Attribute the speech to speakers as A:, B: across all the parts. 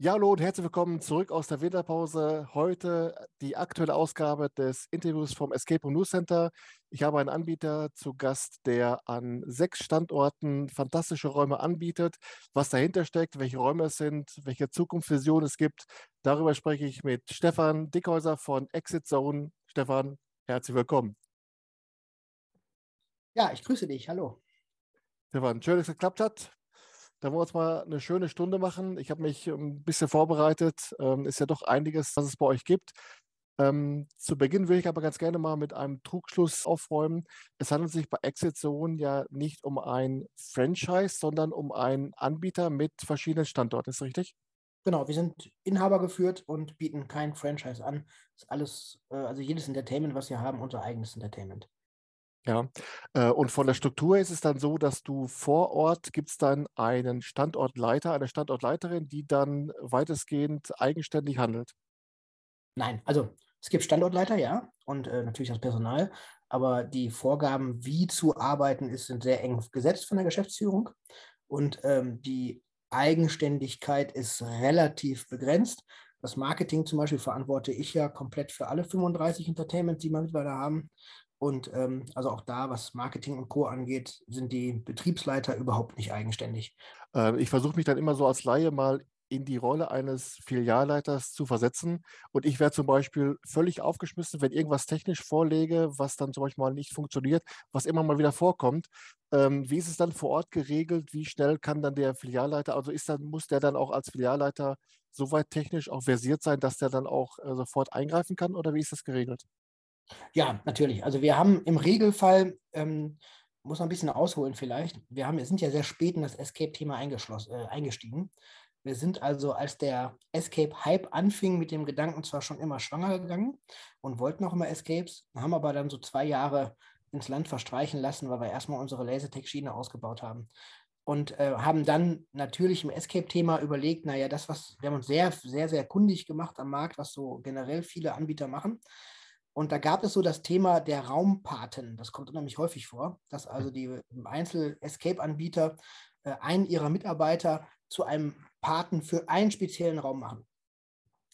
A: Ja, hallo und herzlich willkommen zurück aus der Winterpause. Heute die aktuelle Ausgabe des Interviews vom Escape Room News Center. Ich habe einen Anbieter zu Gast, der an sechs Standorten fantastische Räume anbietet. Was dahinter steckt, welche Räume es sind, welche Zukunftsvision es gibt, darüber spreche ich mit Stefan Dickhäuser von Exit Zone. Stefan, herzlich willkommen.
B: Ja, ich grüße dich. Hallo.
A: Stefan, schön, dass es geklappt hat. Da wollen wir uns mal eine schöne Stunde machen. Ich habe mich ein bisschen vorbereitet. Ähm, ist ja doch einiges, was es bei euch gibt. Ähm, zu Beginn würde ich aber ganz gerne mal mit einem Trugschluss aufräumen. Es handelt sich bei Exit Zone ja nicht um ein Franchise, sondern um einen Anbieter mit verschiedenen Standorten. Ist das richtig?
B: Genau, wir sind Inhaber geführt und bieten kein Franchise an. Ist alles, äh, also jedes Entertainment, was wir haben, unser eigenes Entertainment.
A: Ja, äh, und von der Struktur ist es dann so, dass du vor Ort gibt es dann einen Standortleiter, eine Standortleiterin, die dann weitestgehend eigenständig handelt.
B: Nein, also es gibt Standortleiter, ja, und äh, natürlich das Personal, aber die Vorgaben, wie zu arbeiten ist, sind sehr eng gesetzt von der Geschäftsführung und ähm, die Eigenständigkeit ist relativ begrenzt. Das Marketing zum Beispiel verantworte ich ja komplett für alle 35 Entertainments, die wir mittlerweile haben. Und ähm, also auch da, was Marketing und Co. angeht, sind die Betriebsleiter überhaupt nicht eigenständig.
A: Äh, ich versuche mich dann immer so als Laie mal in die Rolle eines Filialleiters zu versetzen. Und ich wäre zum Beispiel völlig aufgeschmissen, wenn irgendwas technisch vorlege, was dann zum Beispiel mal nicht funktioniert, was immer mal wieder vorkommt. Ähm, wie ist es dann vor Ort geregelt? Wie schnell kann dann der Filialleiter, also ist dann, muss der dann auch als Filialleiter soweit technisch auch versiert sein, dass der dann auch äh, sofort eingreifen kann oder wie ist das geregelt?
B: Ja, natürlich. Also wir haben im Regelfall, ähm, muss man ein bisschen ausholen vielleicht, wir, haben, wir sind ja sehr spät in das Escape-Thema äh, eingestiegen. Wir sind also, als der Escape-Hype anfing, mit dem Gedanken zwar schon immer schwanger gegangen und wollten auch immer Escapes, haben aber dann so zwei Jahre ins Land verstreichen lassen, weil wir erstmal unsere Lasertech-Schiene ausgebaut haben. Und äh, haben dann natürlich im Escape-Thema überlegt, naja, das, was, wir haben uns sehr, sehr, sehr kundig gemacht am Markt, was so generell viele Anbieter machen. Und da gab es so das Thema der Raumpaten. Das kommt unheimlich häufig vor, dass also die Einzel-Escape-Anbieter äh, einen ihrer Mitarbeiter zu einem Paten für einen speziellen Raum machen.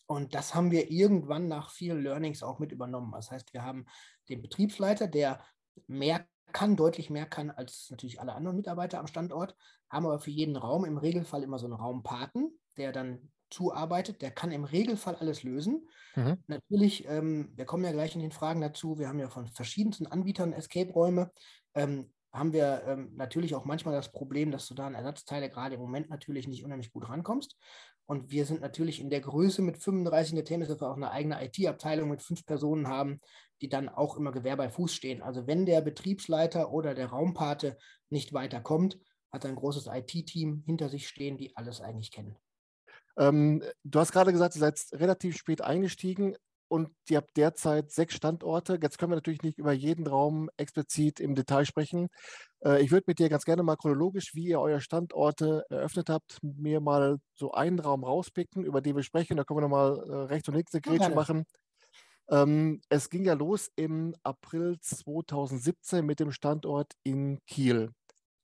B: Und das haben wir irgendwann nach vielen Learnings auch mit übernommen. Das heißt, wir haben den Betriebsleiter, der mehr kann, deutlich mehr kann als natürlich alle anderen Mitarbeiter am Standort, haben aber für jeden Raum im Regelfall immer so einen Raumpaten, der dann zuarbeitet, der kann im Regelfall alles lösen. Mhm. Natürlich, ähm, wir kommen ja gleich in den Fragen dazu, wir haben ja von verschiedensten Anbietern Escape-Räume. Ähm, haben wir ähm, natürlich auch manchmal das Problem, dass du da an Ersatzteile gerade im Moment natürlich nicht unheimlich gut rankommst. Und wir sind natürlich in der Größe mit 35 in der Tennis, dass wir auch eine eigene IT-Abteilung mit fünf Personen haben, die dann auch immer Gewehr bei Fuß stehen. Also wenn der Betriebsleiter oder der Raumpate nicht weiterkommt, hat er ein großes IT-Team hinter sich stehen, die alles eigentlich kennen.
A: Ähm, du hast gerade gesagt, ihr seid relativ spät eingestiegen und ihr habt derzeit sechs Standorte. Jetzt können wir natürlich nicht über jeden Raum explizit im Detail sprechen. Äh, ich würde mit dir ganz gerne mal chronologisch, wie ihr eure Standorte eröffnet habt, mir mal so einen Raum rauspicken, über den wir sprechen. Da können wir nochmal äh, rechts und links eine Grätsche ja, machen. Ähm, es ging ja los im April 2017 mit dem Standort in Kiel.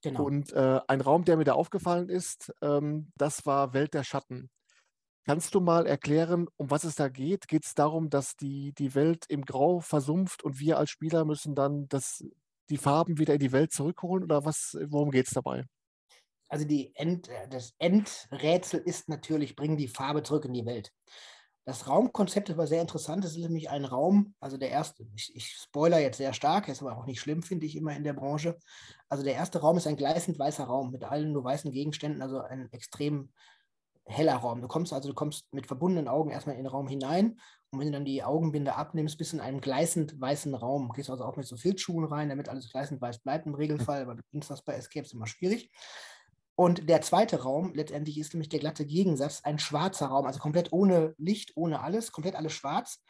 A: Genau. Und äh, ein Raum, der mir da aufgefallen ist, ähm, das war Welt der Schatten. Kannst du mal erklären, um was es da geht? Geht es darum, dass die, die Welt im Grau versumpft und wir als Spieler müssen dann das, die Farben wieder in die Welt zurückholen oder was, worum geht es dabei?
B: Also End, äh, das Endrätsel ist natürlich, bringen die Farbe zurück in die Welt. Das Raumkonzept war sehr interessant. Es ist nämlich ein Raum, also der erste, ich, ich spoiler jetzt sehr stark, ist aber auch nicht schlimm, finde ich immer in der Branche. Also der erste Raum ist ein gleißend weißer Raum mit allen nur weißen Gegenständen, also ein extrem heller Raum. Du kommst also, du kommst mit verbundenen Augen erstmal in den Raum hinein und wenn du dann die Augenbinde abnimmst, bist du in einem gleißend weißen Raum. Gehst also auch mit so Filzschuhen rein, damit alles gleißend weiß bleibt im Regelfall, aber du findest das bei Escapes immer schwierig. Und der zweite Raum letztendlich ist nämlich der glatte Gegensatz, ein schwarzer Raum, also komplett ohne Licht, ohne alles, komplett alles schwarz.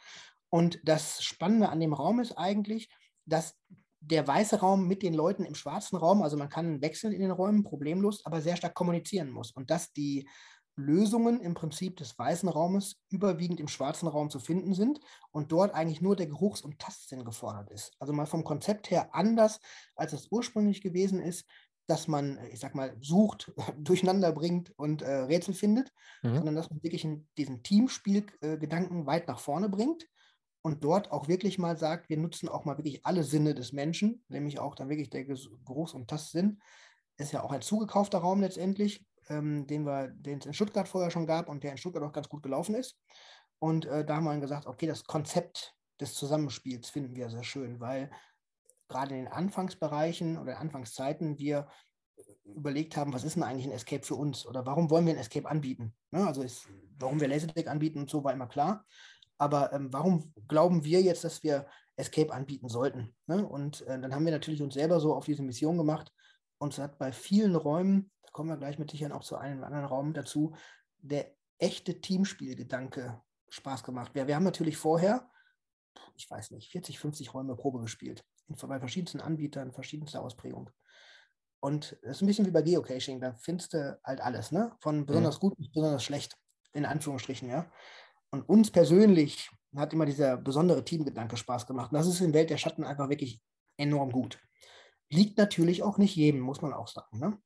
B: Und das Spannende an dem Raum ist eigentlich, dass der weiße Raum mit den Leuten im schwarzen Raum, also man kann wechseln in den Räumen, problemlos, aber sehr stark kommunizieren muss. Und dass die Lösungen im Prinzip des weißen Raumes überwiegend im schwarzen Raum zu finden sind und dort eigentlich nur der Geruchs- und Tastsinn gefordert ist. Also mal vom Konzept her anders, als es ursprünglich gewesen ist. dass man, ich sag mal, sucht, durcheinander bringt und äh, Rätsel findet, mhm. sondern dass man wirklich in diesen Teamspielgedanken weit nach vorne bringt und dort auch wirklich mal sagt, wir nutzen auch mal wirklich alle Sinne des Menschen, nämlich auch dann wirklich der Geruchs- und Tastsinn. Ist ja auch ein zugekaufter Raum letztendlich, ähm, den wir, den es in Stuttgart vorher schon gab und der in Stuttgart auch ganz gut gelaufen ist. Und äh, da haben wir dann gesagt, okay, das Konzept des Zusammenspiels finden wir sehr schön, weil gerade in den Anfangsbereichen oder Anfangszeiten wir überlegt haben, was ist denn eigentlich ein Escape für uns oder warum wollen wir ein Escape anbieten? Ja, also ist, warum wir Laserdec anbieten und so war immer klar. Aber ähm, warum glauben wir jetzt, dass wir Escape anbieten sollten? Ne? Und äh, dann haben wir natürlich uns selber so auf diese Mission gemacht. Und es hat bei vielen Räumen, kommen wir gleich mit Sicherheit auch zu einem anderen Raum dazu, der echte Teamspielgedanke Spaß gemacht. Wir, wir haben natürlich vorher, ich weiß nicht, 40, 50 Räume Probe gespielt. In, bei verschiedensten Anbietern, verschiedenste Ausprägung. Und es ist ein bisschen wie bei Geocaching, da findest du halt alles, ne? Von besonders mhm. gut bis besonders schlecht, in Anführungsstrichen, ja. Und uns persönlich hat immer dieser besondere Teamgedanke Spaß gemacht. Und das ist in Welt der Schatten einfach wirklich enorm gut. Liegt natürlich auch nicht jedem, muss man auch sagen. Ne?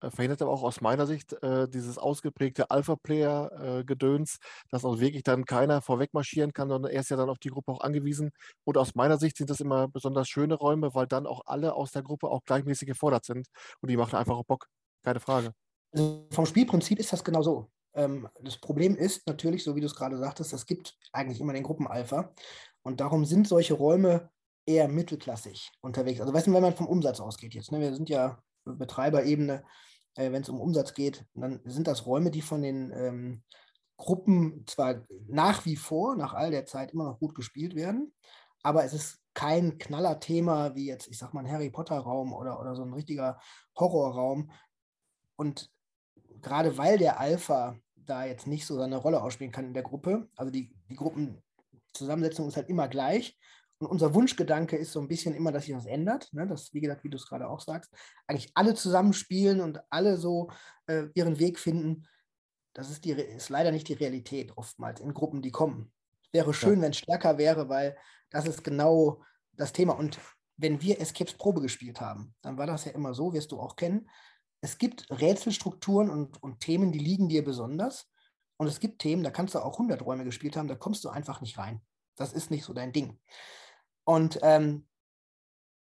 A: Äh, verhindert aber auch aus meiner Sicht äh, dieses ausgeprägte Alpha-Player-Gedöns, äh, dass auch wirklich dann keiner vorweg marschieren kann, sondern er ist ja dann auf die Gruppe auch angewiesen. Und aus meiner Sicht sind das immer besonders schöne Räume, weil dann auch alle aus der Gruppe auch gleichmäßig gefordert sind. Und die machen einfach auch Bock. Keine Frage.
B: Also vom Spielprinzip ist das genau so. Ähm, das Problem ist natürlich, so wie du es gerade sagtest, es gibt eigentlich immer den Gruppenalpha. Und darum sind solche Räume eher mittelklassig unterwegs. Also weißt du, wenn man vom Umsatz ausgeht jetzt, ne, wir sind ja Betreiberebene, äh, wenn es um Umsatz geht, dann sind das Räume, die von den ähm, Gruppen zwar nach wie vor, nach all der Zeit immer noch gut gespielt werden, aber es ist kein Knallerthema wie jetzt, ich sag mal, ein Harry Potter-Raum oder, oder so ein richtiger Horrorraum. Und gerade weil der Alpha da jetzt nicht so seine Rolle ausspielen kann in der Gruppe, also die, die Gruppenzusammensetzung ist halt immer gleich. Und unser Wunschgedanke ist so ein bisschen immer, dass sich das ändert. Ne? Das, wie gesagt, wie du es gerade auch sagst, eigentlich alle zusammenspielen und alle so äh, ihren Weg finden. Das ist, die, ist leider nicht die Realität oftmals in Gruppen, die kommen. Wäre schön, ja. wenn es stärker wäre, weil das ist genau das Thema. Und wenn wir Escapes Probe gespielt haben, dann war das ja immer so, wirst du auch kennen, es gibt Rätselstrukturen und, und Themen, die liegen dir besonders. Und es gibt Themen, da kannst du auch 100 Räume gespielt haben, da kommst du einfach nicht rein. Das ist nicht so dein Ding. Und ähm,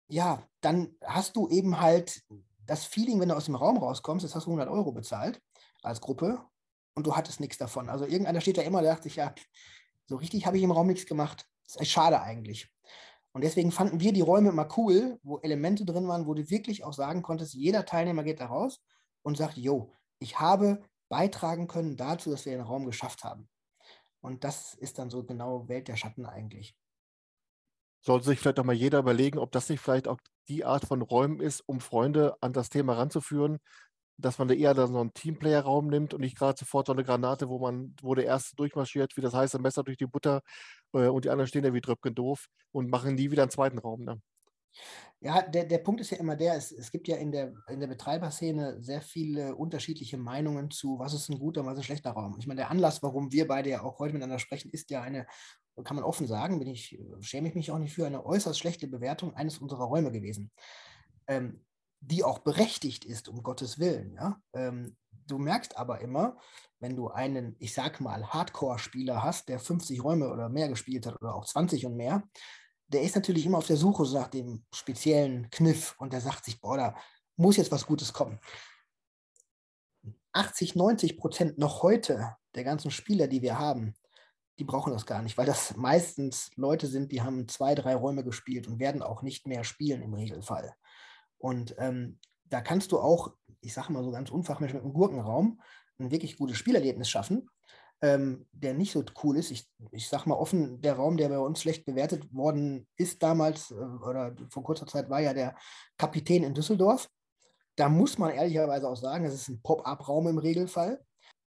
B: ja, dann hast du eben halt das Feeling, wenn du aus dem Raum rauskommst, jetzt hast du 100 Euro bezahlt als Gruppe und du hattest nichts davon. Also irgendeiner steht da immer, der dachte sich, ja, so richtig habe ich im Raum nichts gemacht. Das ist schade eigentlich. Und deswegen fanden wir die Räume immer cool, wo Elemente drin waren, wo du wirklich auch sagen konntest, jeder Teilnehmer geht da raus und sagt, jo, ich habe beitragen können dazu, dass wir den Raum geschafft haben. Und das ist dann so genau Welt der Schatten eigentlich.
A: Sollte sich vielleicht auch mal jeder überlegen, ob das nicht vielleicht auch die Art von Räumen ist, um Freunde an das Thema ranzuführen, dass man da eher dann so einen Teamplayer-Raum nimmt und nicht gerade sofort so eine Granate, wo man, wo der erste durchmarschiert, wie das heißt, ein Messer durch die Butter äh, und die anderen stehen da wie Dröpken doof und machen nie wieder einen zweiten Raum. Ne?
B: Ja, der, der Punkt ist ja immer der, es, es gibt ja in der, in der Betreiberszene sehr viele unterschiedliche Meinungen zu, was ist ein guter und was ist ein schlechter Raum. Ich meine, der Anlass, warum wir beide ja auch heute miteinander sprechen, ist ja eine, kann man offen sagen, bin ich, schäme ich mich auch nicht für, eine äußerst schlechte Bewertung eines unserer Räume gewesen. Ähm, die auch berechtigt ist, um Gottes Willen. Ja? Ähm, du merkst aber immer, wenn du einen, ich sag mal, Hardcore-Spieler hast, der 50 Räume oder mehr gespielt hat oder auch 20 und mehr, der ist natürlich immer auf der Suche nach dem speziellen Kniff und der sagt sich, boah, da muss jetzt was Gutes kommen. 80, 90 Prozent noch heute der ganzen Spieler, die wir haben, die brauchen das gar nicht, weil das meistens Leute sind, die haben zwei, drei Räume gespielt und werden auch nicht mehr spielen im Regelfall. Und ähm, da kannst du auch, ich sage mal so ganz unfachmännisch mit einem Gurkenraum, ein wirklich gutes Spielerlebnis schaffen, ähm, der nicht so cool ist. Ich, ich sage mal offen, der Raum, der bei uns schlecht bewertet worden ist damals äh, oder vor kurzer Zeit, war ja der Kapitän in Düsseldorf. Da muss man ehrlicherweise auch sagen, es ist ein Pop-up-Raum im Regelfall.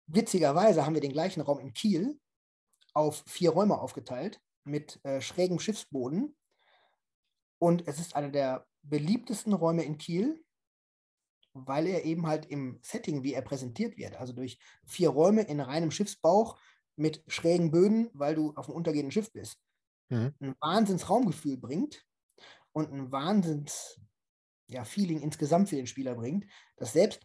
B: Witzigerweise haben wir den gleichen Raum in Kiel auf vier Räume aufgeteilt mit äh, schrägem Schiffsboden. Und es ist einer der beliebtesten Räume in Kiel, weil er eben halt im Setting, wie er präsentiert wird, also durch vier Räume in reinem Schiffsbauch mit schrägen Böden, weil du auf einem untergehenden Schiff bist, mhm. ein Wahnsinns Raumgefühl bringt und ein Wahnsinns ja, Feeling insgesamt für den Spieler bringt, dass selbst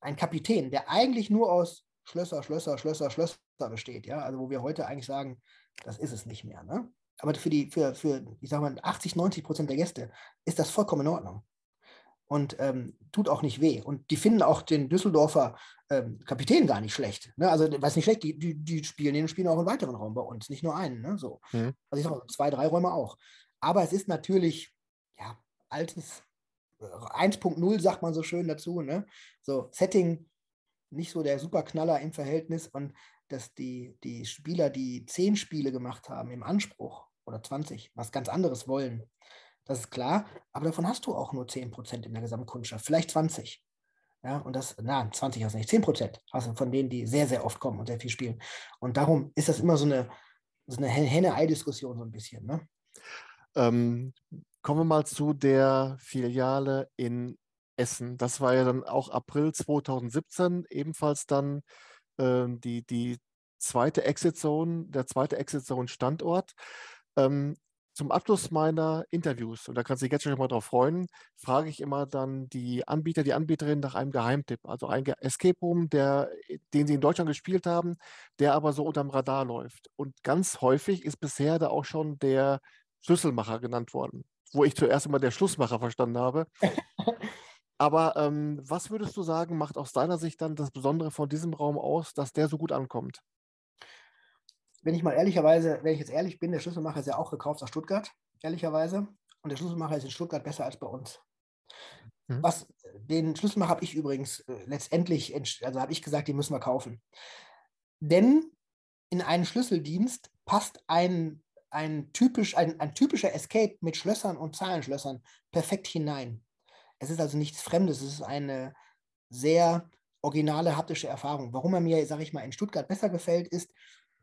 B: ein Kapitän, der eigentlich nur aus Schlösser, Schlösser, Schlösser, Schlösser besteht, ja, also wo wir heute eigentlich sagen, das ist es nicht mehr, ne? Aber für die, für, für, ich sag mal, 80, 90 Prozent der Gäste ist das vollkommen in Ordnung. Und ähm, tut auch nicht weh. Und die finden auch den Düsseldorfer ähm, Kapitän gar nicht schlecht. Ne? Also, was nicht schlecht, die, die, die spielen den spielen auch einen weiteren Raum bei uns, nicht nur einen. Ne? So. Mhm. Also ich sag mal, zwei, drei Räume auch. Aber es ist natürlich, ja, altes 1.0, äh, sagt man so schön dazu. Ne? So, Setting, nicht so der Superknaller im Verhältnis. Und dass die, die Spieler, die zehn Spiele gemacht haben im Anspruch oder 20, was ganz anderes wollen, das ist klar. Aber davon hast du auch nur 10% in der Gesamtkundschaft, vielleicht 20. Ja, und das, na, 20 hast du nicht, 10% hast du von denen, die sehr, sehr oft kommen und sehr viel spielen. Und darum ist das immer so eine, so eine Henne-Ei-Diskussion so ein bisschen. Ne?
A: Ähm, kommen wir mal zu der Filiale in Essen. Das war ja dann auch April 2017, ebenfalls dann äh, die, die zweite Exit Zone, der zweite Exit Zone Standort. Ähm, zum Abschluss meiner Interviews, und da kannst du dich jetzt schon mal drauf freuen, frage ich immer dann die Anbieter, die Anbieterin nach einem Geheimtipp. Also ein Escape Room, der, den sie in Deutschland gespielt haben, der aber so unterm Radar läuft. Und ganz häufig ist bisher da auch schon der Schlüsselmacher genannt worden, wo ich zuerst immer der Schlussmacher verstanden habe. Aber ähm, was würdest du sagen, macht aus deiner Sicht dann das Besondere von diesem Raum aus, dass der so gut ankommt?
B: wenn ich mal ehrlicherweise, wenn ich jetzt ehrlich bin, der Schlüsselmacher ist ja auch gekauft aus Stuttgart, ehrlicherweise. Und der Schlüsselmacher ist in Stuttgart besser als bei uns. Mhm. Was, den Schlüsselmacher habe ich übrigens äh, letztendlich, also habe ich gesagt, den müssen wir kaufen. Denn in einen Schlüsseldienst passt ein, ein, typisch, ein, ein typischer Escape mit Schlössern und Zahlenschlössern perfekt hinein. Es ist also nichts Fremdes, es ist eine sehr originale haptische Erfahrung. Warum er mir, sage ich mal, in Stuttgart besser gefällt, ist,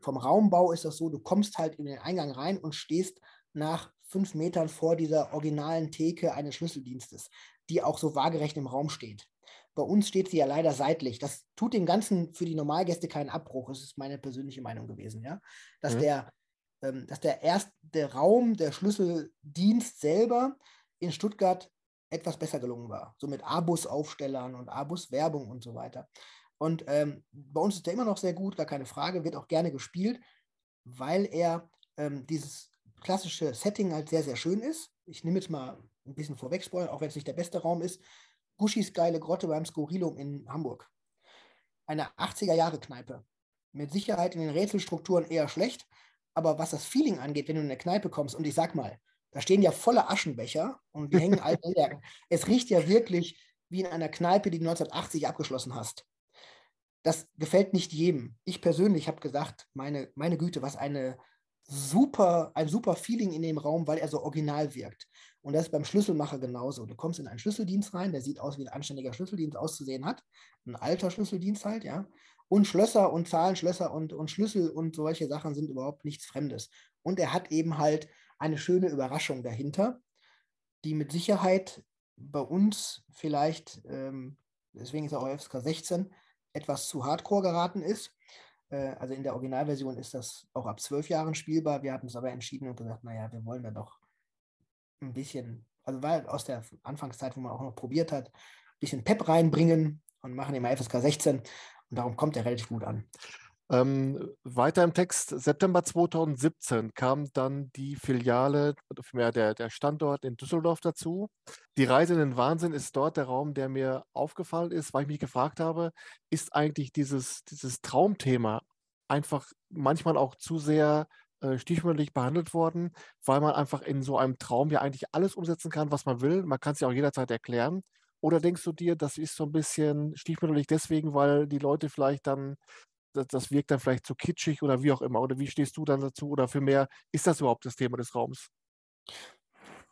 B: vom Raumbau ist das so, du kommst halt in den Eingang rein und stehst nach fünf Metern vor dieser originalen Theke eines Schlüsseldienstes, die auch so waagerecht im Raum steht. Bei uns steht sie ja leider seitlich. Das tut dem Ganzen für die Normalgäste keinen Abbruch. Das ist meine persönliche Meinung gewesen, ja. Dass mhm. der, ähm, dass der erste Raum, der Schlüsseldienst selber in Stuttgart etwas besser gelungen war. So mit Abus-Aufstellern und Abus-Werbung und so weiter. Und ähm, bei uns ist der immer noch sehr gut, gar keine Frage, wird auch gerne gespielt, weil er ähm, dieses klassische Setting halt sehr, sehr schön ist. Ich nehme jetzt mal ein bisschen vorweg, Spoiler, auch wenn es nicht der beste Raum ist. Guschis geile Grotte beim Skurrilum in Hamburg. Eine 80er-Jahre-Kneipe. Mit Sicherheit in den Rätselstrukturen eher schlecht, aber was das Feeling angeht, wenn du in eine Kneipe kommst, und ich sag mal, da stehen ja volle Aschenbecher und die hängen alte Lederken. Es riecht ja wirklich wie in einer Kneipe, die du 1980 abgeschlossen hast das gefällt nicht jedem. Ich persönlich habe gesagt, meine, meine Güte, was eine super, ein super Feeling in dem Raum, weil er so original wirkt. Und das ist beim Schlüsselmacher genauso. Du kommst in einen Schlüsseldienst rein, der sieht aus, wie ein anständiger Schlüsseldienst auszusehen hat. Ein alter Schlüsseldienst halt, ja. Und Schlösser und Zahlenschlösser und, und Schlüssel und solche Sachen sind überhaupt nichts Fremdes. Und er hat eben halt eine schöne Überraschung dahinter, die mit Sicherheit bei uns vielleicht, ähm, deswegen ist auch FSK 16, etwas zu hardcore geraten ist. Äh, also in der Originalversion ist das auch ab zwölf Jahren spielbar. Wir haben es aber entschieden und gesagt, naja, wir wollen da doch ein bisschen, also weil aus der Anfangszeit, wo man auch noch probiert hat, ein bisschen Pep reinbringen und machen immer FSK 16 und darum kommt er relativ gut an.
A: Ähm, weiter im Text, September 2017 kam dann die Filiale, mehr der, der Standort in Düsseldorf dazu. Die Reise in den Wahnsinn ist dort der Raum, der mir aufgefallen ist, weil ich mich gefragt habe, ist eigentlich dieses, dieses Traumthema einfach manchmal auch zu sehr äh, stiefmütterlich behandelt worden, weil man einfach in so einem Traum ja eigentlich alles umsetzen kann, was man will. Man kann es ja auch jederzeit erklären. Oder denkst du dir, das ist so ein bisschen stiefmütterlich deswegen, weil die Leute vielleicht dann das, das wirkt dann vielleicht zu kitschig oder wie auch immer. Oder wie stehst du dann dazu? Oder für mehr ist das überhaupt das Thema des Raums?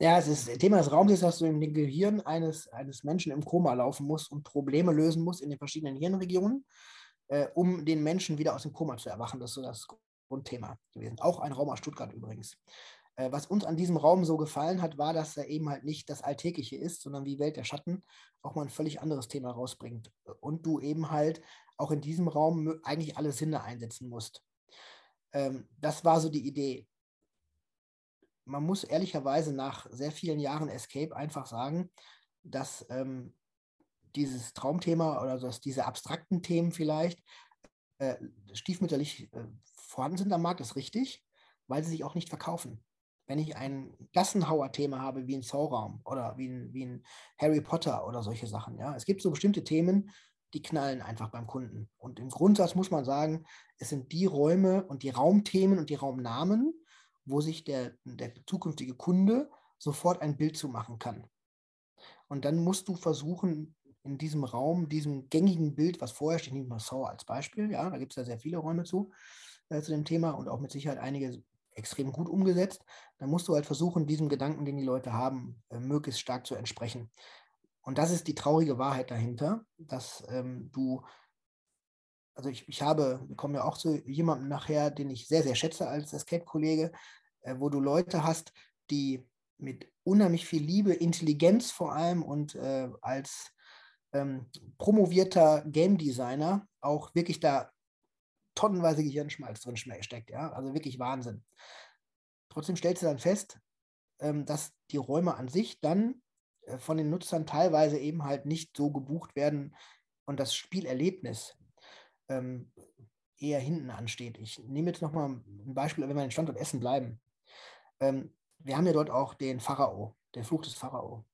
B: Ja, es ist, Thema des Raums ist, dass du im Gehirn eines, eines Menschen im Koma laufen musst und Probleme lösen musst in den verschiedenen Hirnregionen, äh, um den Menschen wieder aus dem Koma zu erwachen. Das ist so das Grundthema gewesen. Auch ein Raum aus Stuttgart übrigens. Äh, was uns an diesem Raum so gefallen hat, war, dass er eben halt nicht das Alltägliche ist, sondern wie Welt der Schatten auch mal ein völlig anderes Thema rausbringt. Und du eben halt auch in diesem Raum eigentlich alle Sinne einsetzen musst. Ähm, das war so die Idee. Man muss ehrlicherweise nach sehr vielen Jahren Escape einfach sagen, dass ähm, dieses Traumthema oder dass diese abstrakten Themen vielleicht äh, stiefmütterlich äh, vorhanden sind am Markt, ist richtig, weil sie sich auch nicht verkaufen. Wenn ich ein Gassenhauer-Thema habe, wie ein Sauron oder wie ein, wie ein Harry Potter oder solche Sachen, ja. Es gibt so bestimmte Themen, die knallen einfach beim Kunden. Und im Grundsatz muss man sagen, es sind die Räume und die Raumthemen und die Raumnamen, wo sich der, der zukünftige Kunde sofort ein Bild zu machen kann. Und dann musst du versuchen, in diesem Raum, diesem gängigen Bild, was vorher steht, nehmen wir Saw als Beispiel, ja, da gibt es ja sehr viele Räume zu, äh, zu dem Thema und auch mit Sicherheit einige extrem gut umgesetzt. Dann musst du halt versuchen, diesem Gedanken, den die Leute haben, äh, möglichst stark zu entsprechen. Und das ist die traurige Wahrheit dahinter, dass ähm, du, also ich, ich habe, wir kommen ja auch zu jemandem nachher, den ich sehr, sehr schätze als Escape-Kollege, äh, wo du Leute hast, die mit unheimlich viel Liebe, Intelligenz vor allem und äh, als ähm, promovierter Game Designer auch wirklich da tonnenweise Gehirnschmalz drin steckt. Ja? Also wirklich Wahnsinn. Trotzdem stellst du dann fest, ähm, dass die Räume an sich dann von den Nutzern teilweise eben halt nicht so gebucht werden und das Spielerlebnis ähm, eher hinten ansteht. Ich nehme jetzt nochmal ein Beispiel, wenn wir in Standort Essen bleiben. Ähm, wir haben ja dort auch den Pharao, den Fluch des Pharao.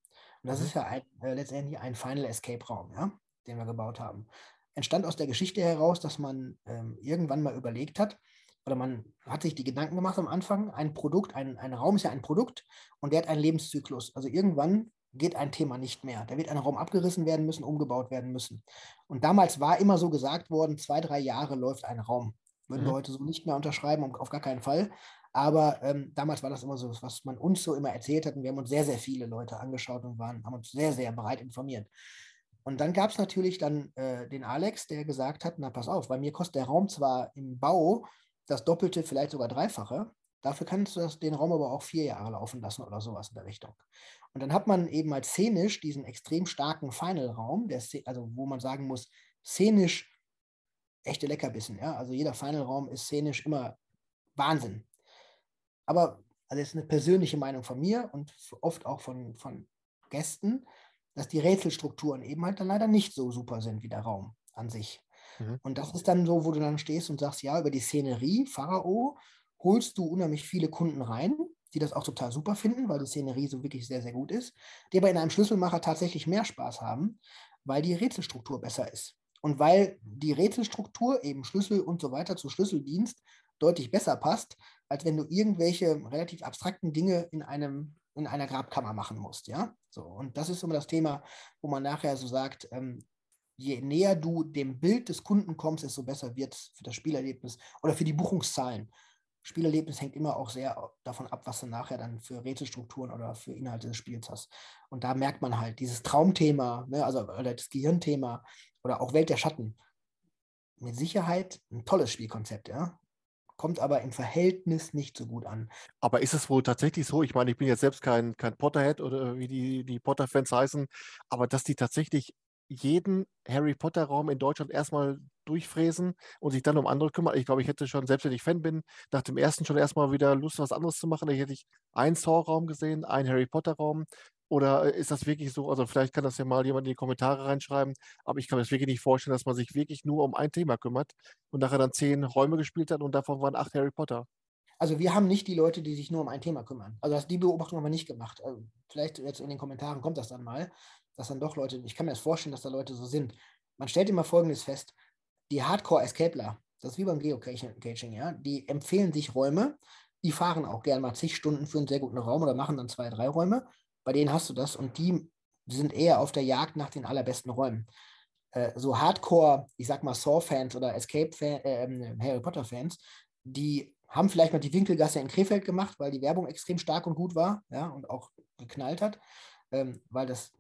B: Und das mhm. ist ja ein, äh, letztendlich ein Final Escape Raum, ja, den wir gebaut haben. Entstand aus der Geschichte heraus, dass man ähm, irgendwann mal überlegt hat, oder man hat sich die Gedanken gemacht am Anfang, ein Produkt, ein, ein Raum ist ja ein Produkt und der hat einen Lebenszyklus. Also irgendwann geht ein Thema nicht mehr. Da wird ein Raum abgerissen werden müssen, umgebaut werden müssen. Und damals war immer so gesagt worden, zwei, drei Jahre läuft ein Raum. Würden mhm. wir heute so nicht mehr unterschreiben, auf gar keinen Fall. Aber ähm, damals war das immer so, was man uns so immer erzählt hat. Und wir haben uns sehr, sehr viele Leute angeschaut und waren, haben uns sehr, sehr breit informiert. Und dann gab es natürlich dann äh, den Alex, der gesagt hat, na pass auf, bei mir kostet der Raum zwar im Bau das Doppelte, vielleicht sogar Dreifache, dafür kannst du das, den Raum aber auch vier Jahre laufen lassen oder sowas in der Richtung. Und dann hat man eben als szenisch diesen extrem starken Final-Raum, also wo man sagen muss, szenisch echte Leckerbissen. Ja? Also jeder Final-Raum ist szenisch immer Wahnsinn. Aber also das ist eine persönliche Meinung von mir und oft auch von, von Gästen, dass die Rätselstrukturen eben halt dann leider nicht so super sind wie der Raum an sich. Mhm. Und das ist dann so, wo du dann stehst und sagst, ja, über die Szenerie, Pharao, holst du unheimlich viele Kunden rein, die das auch total super finden, weil die Szenerie so wirklich sehr, sehr gut ist, die aber in einem Schlüsselmacher tatsächlich mehr Spaß haben, weil die Rätselstruktur besser ist. Und weil die Rätselstruktur, eben Schlüssel und so weiter zu Schlüsseldienst, deutlich besser passt, als wenn du irgendwelche relativ abstrakten Dinge in einem in einer Grabkammer machen musst, ja. So, und das ist immer das Thema, wo man nachher so sagt, ähm, je näher du dem Bild des Kunden kommst, desto besser wird es für das Spielerlebnis oder für die Buchungszahlen. Spielerlebnis hängt immer auch sehr davon ab, was du nachher dann für Rätselstrukturen oder für Inhalte des Spiels hast. Und da merkt man halt dieses Traumthema, ne, also oder das Gehirnthema oder auch Welt der Schatten. Mit Sicherheit ein tolles Spielkonzept, ja kommt aber im Verhältnis nicht so gut an.
A: Aber ist es wohl tatsächlich so? Ich meine, ich bin jetzt selbst kein, kein Potterhead oder wie die, die Potter-Fans heißen, aber dass die tatsächlich jeden Harry Potter-Raum in Deutschland erstmal durchfräsen und sich dann um andere kümmern. Ich glaube, ich hätte schon, selbst wenn ich Fan bin, nach dem ersten schon erstmal wieder Lust, was anderes zu machen. Da hätte ich einen Saw-Raum gesehen, einen Harry Potter-Raum oder ist das wirklich so? Also vielleicht kann das ja mal jemand in die Kommentare reinschreiben, aber ich kann mir das wirklich nicht vorstellen, dass man sich wirklich nur um ein Thema kümmert und nachher dann zehn Räume gespielt hat und davon waren acht Harry Potter.
B: Also wir haben nicht die Leute, die sich nur um ein Thema kümmern. Also das, die Beobachtung haben wir nicht gemacht. Also vielleicht jetzt in den Kommentaren kommt das dann mal, dass dann doch Leute, ich kann mir das vorstellen, dass da Leute so sind. Man stellt immer Folgendes fest, die Hardcore-Escapler, das ist wie beim Geocaching, ja, die empfehlen sich Räume, die fahren auch gerne mal zig Stunden für einen sehr guten Raum oder machen dann zwei, drei Räume bei denen hast du das und die sind eher auf der Jagd nach den allerbesten Räumen. Äh, so Hardcore, ich sag mal Saw-Fans oder Escape-Fans, äh, Harry Potter-Fans, die haben vielleicht mal die Winkelgasse in Krefeld gemacht, weil die Werbung extrem stark und gut war, ja, und auch geknallt hat, ähm, weil das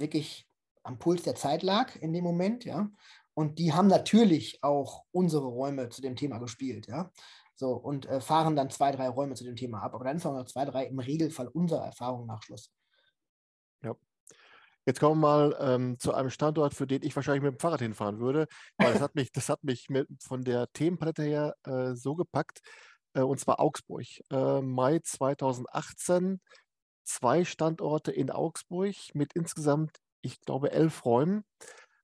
B: wirklich am Puls der Zeit lag in dem Moment, ja. Und die haben natürlich auch unsere Räume zu dem Thema gespielt, ja. So, und äh, fahren dann zwei, drei Räume zu dem Thema ab. Aber dann auch noch zwei, drei im Regelfall unserer Erfahrung nach Schluss.
A: Ja. Jetzt kommen wir mal ähm, zu einem Standort, für den ich wahrscheinlich mit dem Fahrrad hinfahren würde, weil das hat mich, das hat mich mit, von der Themenpalette her äh, so gepackt, äh, und zwar Augsburg. Äh, Mai 2018, zwei Standorte in Augsburg mit insgesamt, ich glaube, elf Räumen.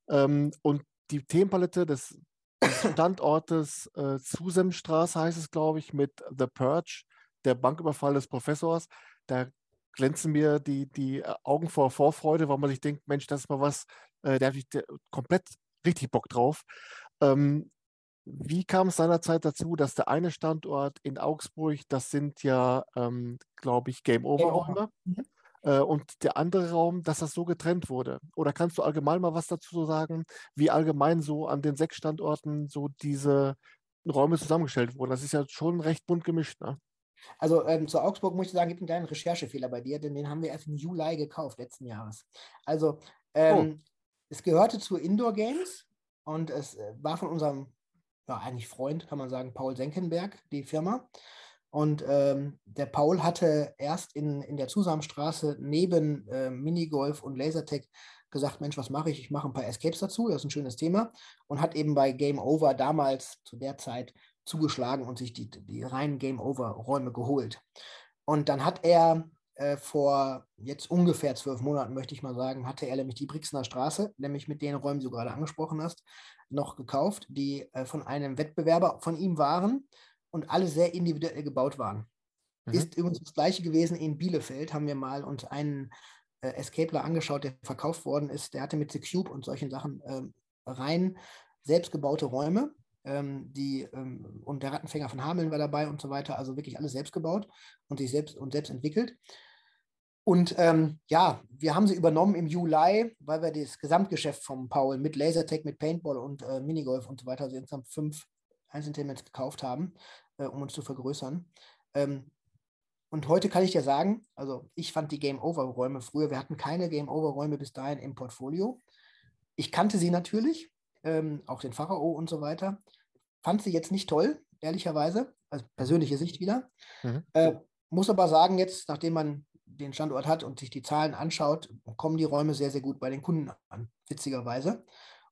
A: Ähm, und die Themenpalette des, Standortes äh, Zusemstraße heißt es, glaube ich, mit The Purge, der Banküberfall des Professors. Da glänzen mir die, die äh, Augen vor Vorfreude, weil man sich denkt, Mensch, das ist mal was, äh, da habe ich komplett richtig Bock drauf. Ähm, wie kam es seinerzeit dazu, dass der eine Standort in Augsburg, das sind ja, ähm, glaube ich, Game Over-Räume, mhm. äh, und der andere Raum, dass das so getrennt wurde? Oder kannst du allgemein mal was dazu sagen, wie allgemein so an den sechs Standorten so diese Räume zusammengestellt wurden? Das ist ja schon recht bunt gemischt, ne?
B: Also ähm, zu Augsburg muss ich sagen, gibt einen kleinen Recherchefehler bei dir, denn den haben wir erst im Juli gekauft, letzten Jahres. Also oh. ähm, oh. es gehörte zu Indoor Games und es äh, war von unserem, ja eigentlich Freund, kann man sagen, Paul Senkenberg, die Firma. Und ähm, der Paul hatte erst in, in der Zusammenstraße neben äh, Minigolf und Lasertech gesagt, Mensch, was mache ich? Ich mache ein paar Escapes dazu, das ist ein schönes Thema. Und hat eben bei Game Over damals zu der Zeit zugeschlagen und sich die, die reinen Game-Over-Räume geholt. Und dann hat er äh, vor jetzt ungefähr zwölf Monaten, möchte ich mal sagen, hatte er nämlich die Brixener Straße, nämlich mit den Räumen, die du gerade angesprochen hast, noch gekauft, die äh, von einem Wettbewerber von ihm waren und alle sehr individuell gebaut waren. Mhm. Ist übrigens das gleiche gewesen in Bielefeld, haben wir mal uns einen äh, Escapler angeschaut, der verkauft worden ist. Der hatte mit The Cube und solchen Sachen ähm, rein selbstgebaute Räume ähm, die, ähm, und der Rattenfänger von Hameln war dabei und so weiter. Also wirklich alles selbst gebaut und sich selbst und selbst entwickelt. Und ähm, ja, wir haben sie übernommen im Juli, weil wir das Gesamtgeschäft vom Paul mit Lasertech, mit Paintball und äh, Minigolf und so weiter, also insgesamt fünf Einzelinterments gekauft haben, äh, um uns zu vergrößern. Ähm, und heute kann ich dir sagen, also ich fand die Game-Over-Räume früher, wir hatten keine Game-Over-Räume bis dahin im Portfolio. Ich kannte sie natürlich, ähm, auch den Pharao und so weiter. Fand sie jetzt nicht toll, ehrlicherweise, also persönliche Sicht wieder. Mhm. Äh, muss aber sagen, jetzt, nachdem man den Standort hat und sich die Zahlen anschaut, kommen die Räume sehr, sehr gut bei den Kunden an, witzigerweise.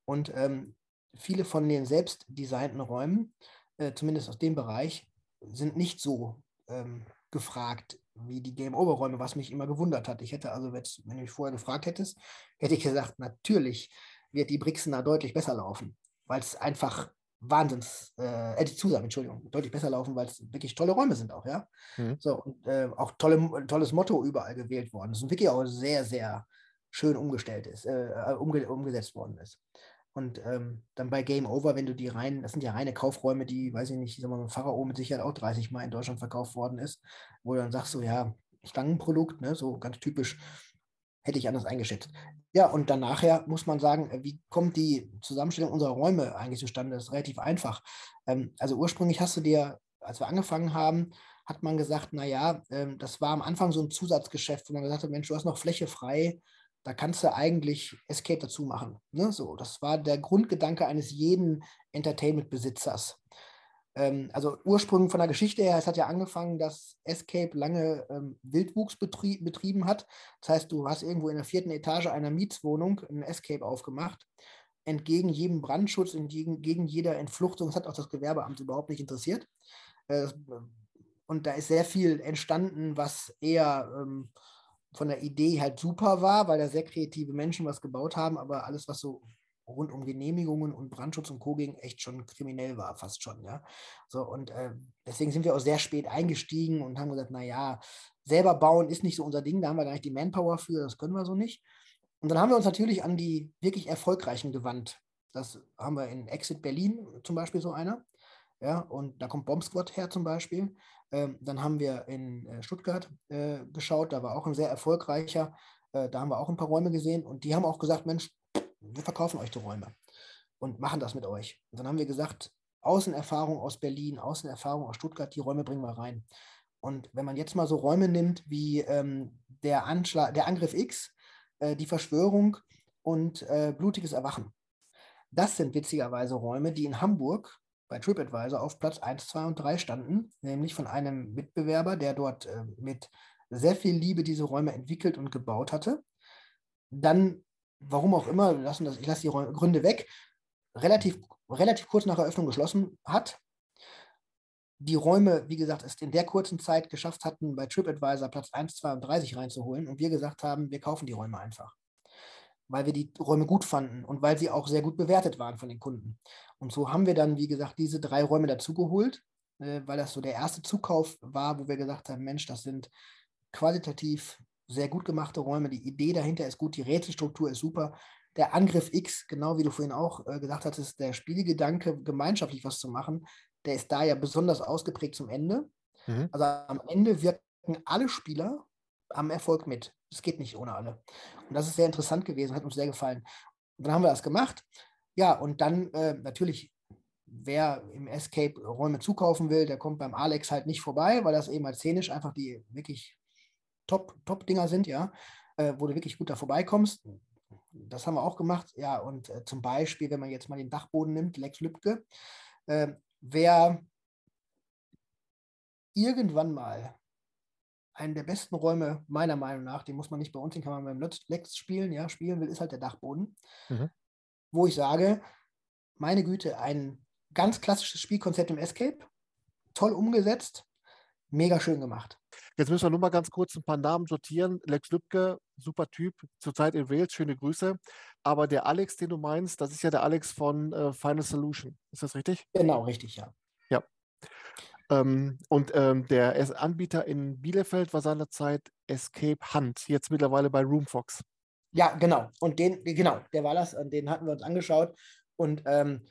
B: Und ähm, viele von den selbst designten Räumen, äh, zumindest aus dem Bereich, sind nicht so ähm, gefragt wie die Game-Over-Räume, was mich immer gewundert hat. Ich hätte also, wenn du mich vorher gefragt hättest, hätte ich gesagt, natürlich wird die Brixener deutlich besser laufen, weil es einfach Wahnsinns, äh, äh, die Zusagen, Entschuldigung, deutlich besser laufen, weil es wirklich tolle Räume sind auch, ja. Mhm. So, und äh, auch tolle, tolles Motto überall gewählt worden ist und wirklich auch sehr, sehr schön umgestellt ist, äh, äh, umge umgesetzt worden ist. Und ähm, dann bei Game Over, wenn du die rein, das sind ja reine Kaufräume, die, weiß ich nicht, sagen wir mal, Pharao mit Sicherheit auch 30 Mal in Deutschland verkauft worden ist, wo du dann sagst, so ja, Stangenprodukt, ne, so ganz typisch hätte ich anders eingeschätzt. Ja, und dann nachher muss man sagen, äh, wie kommt die Zusammenstellung unserer Räume eigentlich zustande? Das ist relativ einfach. Ähm, also ursprünglich hast du dir, als wir angefangen haben, hat man gesagt, naja, ähm, das war am Anfang so ein Zusatzgeschäft, wo man gesagt hat, Mensch, du hast noch Fläche frei, da kannst du eigentlich Escape dazu machen. Ne? So, das war der Grundgedanke eines jeden Entertainment-Besitzers. Ähm, also Ursprung von der Geschichte her, es hat ja angefangen, dass Escape lange ähm, Wildwuchs betrie betrieben hat. Das heißt, du hast irgendwo in der vierten Etage einer Mietswohnung ein Escape aufgemacht, entgegen jedem Brandschutz, entgegen gegen jeder Entfluchtung. Das hat auch das Gewerbeamt überhaupt nicht interessiert. Äh, und da ist sehr viel entstanden, was eher ähm, von der Idee halt super war, weil da sehr kreative Menschen was gebaut haben, aber alles, was so rund um Genehmigungen und Brandschutz und Co. ging, echt schon kriminell war, fast schon, ja. So, und äh, deswegen sind wir auch sehr spät eingestiegen und haben gesagt, naja, selber bauen ist nicht so unser Ding, da haben wir gar nicht die Manpower für, das können wir so nicht. Und dann haben wir uns natürlich an die wirklich erfolgreichen gewandt. Das haben wir in Exit Berlin zum Beispiel so einer. Ja, und da kommt Bomb Squad her zum Beispiel. Ähm, dann haben wir in äh, Stuttgart äh, geschaut, da war auch ein sehr erfolgreicher. Äh, da haben wir auch ein paar Räume gesehen und die haben auch gesagt, Mensch, wir verkaufen euch die Räume und machen das mit euch. Und dann haben wir gesagt, Außenerfahrung aus Berlin, Außenerfahrung aus Stuttgart, die Räume bringen wir rein. Und wenn man jetzt mal so Räume nimmt wie ähm, der, Anschlag, der Angriff X, äh, die Verschwörung und äh, blutiges Erwachen. Das sind witzigerweise Räume, die in Hamburg bei TripAdvisor auf Platz 1, 2 und 3 standen, nämlich von einem Mitbewerber, der dort äh, mit sehr viel Liebe diese Räume entwickelt und gebaut hatte. Dann warum auch immer, lassen das, ich lasse die Gründe weg, relativ, relativ kurz nach Eröffnung geschlossen hat. die Räume, wie gesagt, es in der kurzen Zeit geschafft hatten, bei TripAdvisor Platz 1, 2 und 30 reinzuholen und wir gesagt haben, wir kaufen die Räume einfach. Weil wir die Räume gut fanden und weil sie auch sehr gut bewertet waren von den Kunden. Und so haben wir dann, wie gesagt, diese drei Räume dazugeholt, äh, weil das so der erste Zukauf war, wo wir gesagt haben, Mensch, das sind qualitativ sehr gut gemachte Räume. Die Idee dahinter ist gut, die Rätselstruktur ist super. Der Angriff X, genau wie du vorhin auch äh, gesagt hattest, der Spielgedanke, gemeinschaftlich was zu machen, der ist da ja besonders ausgeprägt zum Ende. Mhm. Also am Ende wirken alle Spieler am Erfolg mit. Es geht nicht ohne alle. Und das ist sehr interessant gewesen, hat uns sehr gefallen. Und dann haben wir das gemacht. Ja, und dann äh, natürlich, wer im Escape Räume zukaufen will, der kommt beim Alex halt nicht vorbei, weil das eben als szenisch einfach die wirklich Top-Dinger sind, ja, äh, wo du wirklich gut da vorbeikommst. Das haben wir auch gemacht. Ja, und äh, zum Beispiel, wenn man jetzt mal den Dachboden nimmt, Lex Lübke, äh, wer irgendwann mal einen der besten Räume, meiner Meinung nach, den muss man nicht bei uns, den kann man beim Lex spielen, ja, spielen will, ist halt der Dachboden. Mhm. Wo ich sage, meine Güte, ein ganz klassisches Spielkonzept im Escape, toll umgesetzt, mega schön gemacht.
A: Jetzt müssen wir nur mal ganz kurz ein paar Namen sortieren. Lex Lübke, super Typ, zurzeit in Wales, schöne Grüße. Aber der Alex, den du meinst, das ist ja der Alex von äh, Final Solution. Ist das richtig?
B: Genau, richtig, ja.
A: Ja. Ähm, und ähm, der Anbieter in Bielefeld war seinerzeit Escape Hunt, jetzt mittlerweile bei Roomfox.
B: Ja, genau. Und den, genau, der war das, den hatten wir uns angeschaut und ähm,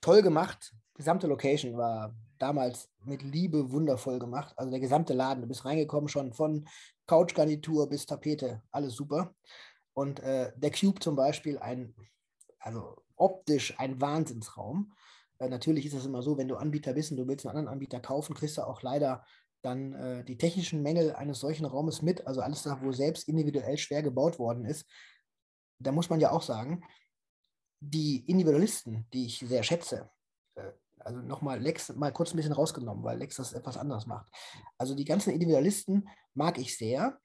B: toll gemacht. Gesamte Location war damals mit Liebe wundervoll gemacht. Also der gesamte Laden, du bist reingekommen schon von Couchgarnitur bis Tapete, alles super. Und äh, der Cube zum Beispiel, ein, also optisch ein Wahnsinnsraum. Äh, natürlich ist es immer so, wenn du Anbieter bist und du willst einen anderen Anbieter kaufen, kriegst du auch leider dann äh, die technischen Mängel eines solchen Raumes mit, also alles da, wo selbst individuell schwer gebaut worden ist. Da muss man ja auch sagen, die Individualisten, die ich sehr schätze, also nochmal Lex mal kurz ein bisschen rausgenommen, weil Lex das etwas anders macht. Also die ganzen Individualisten mag ich sehr,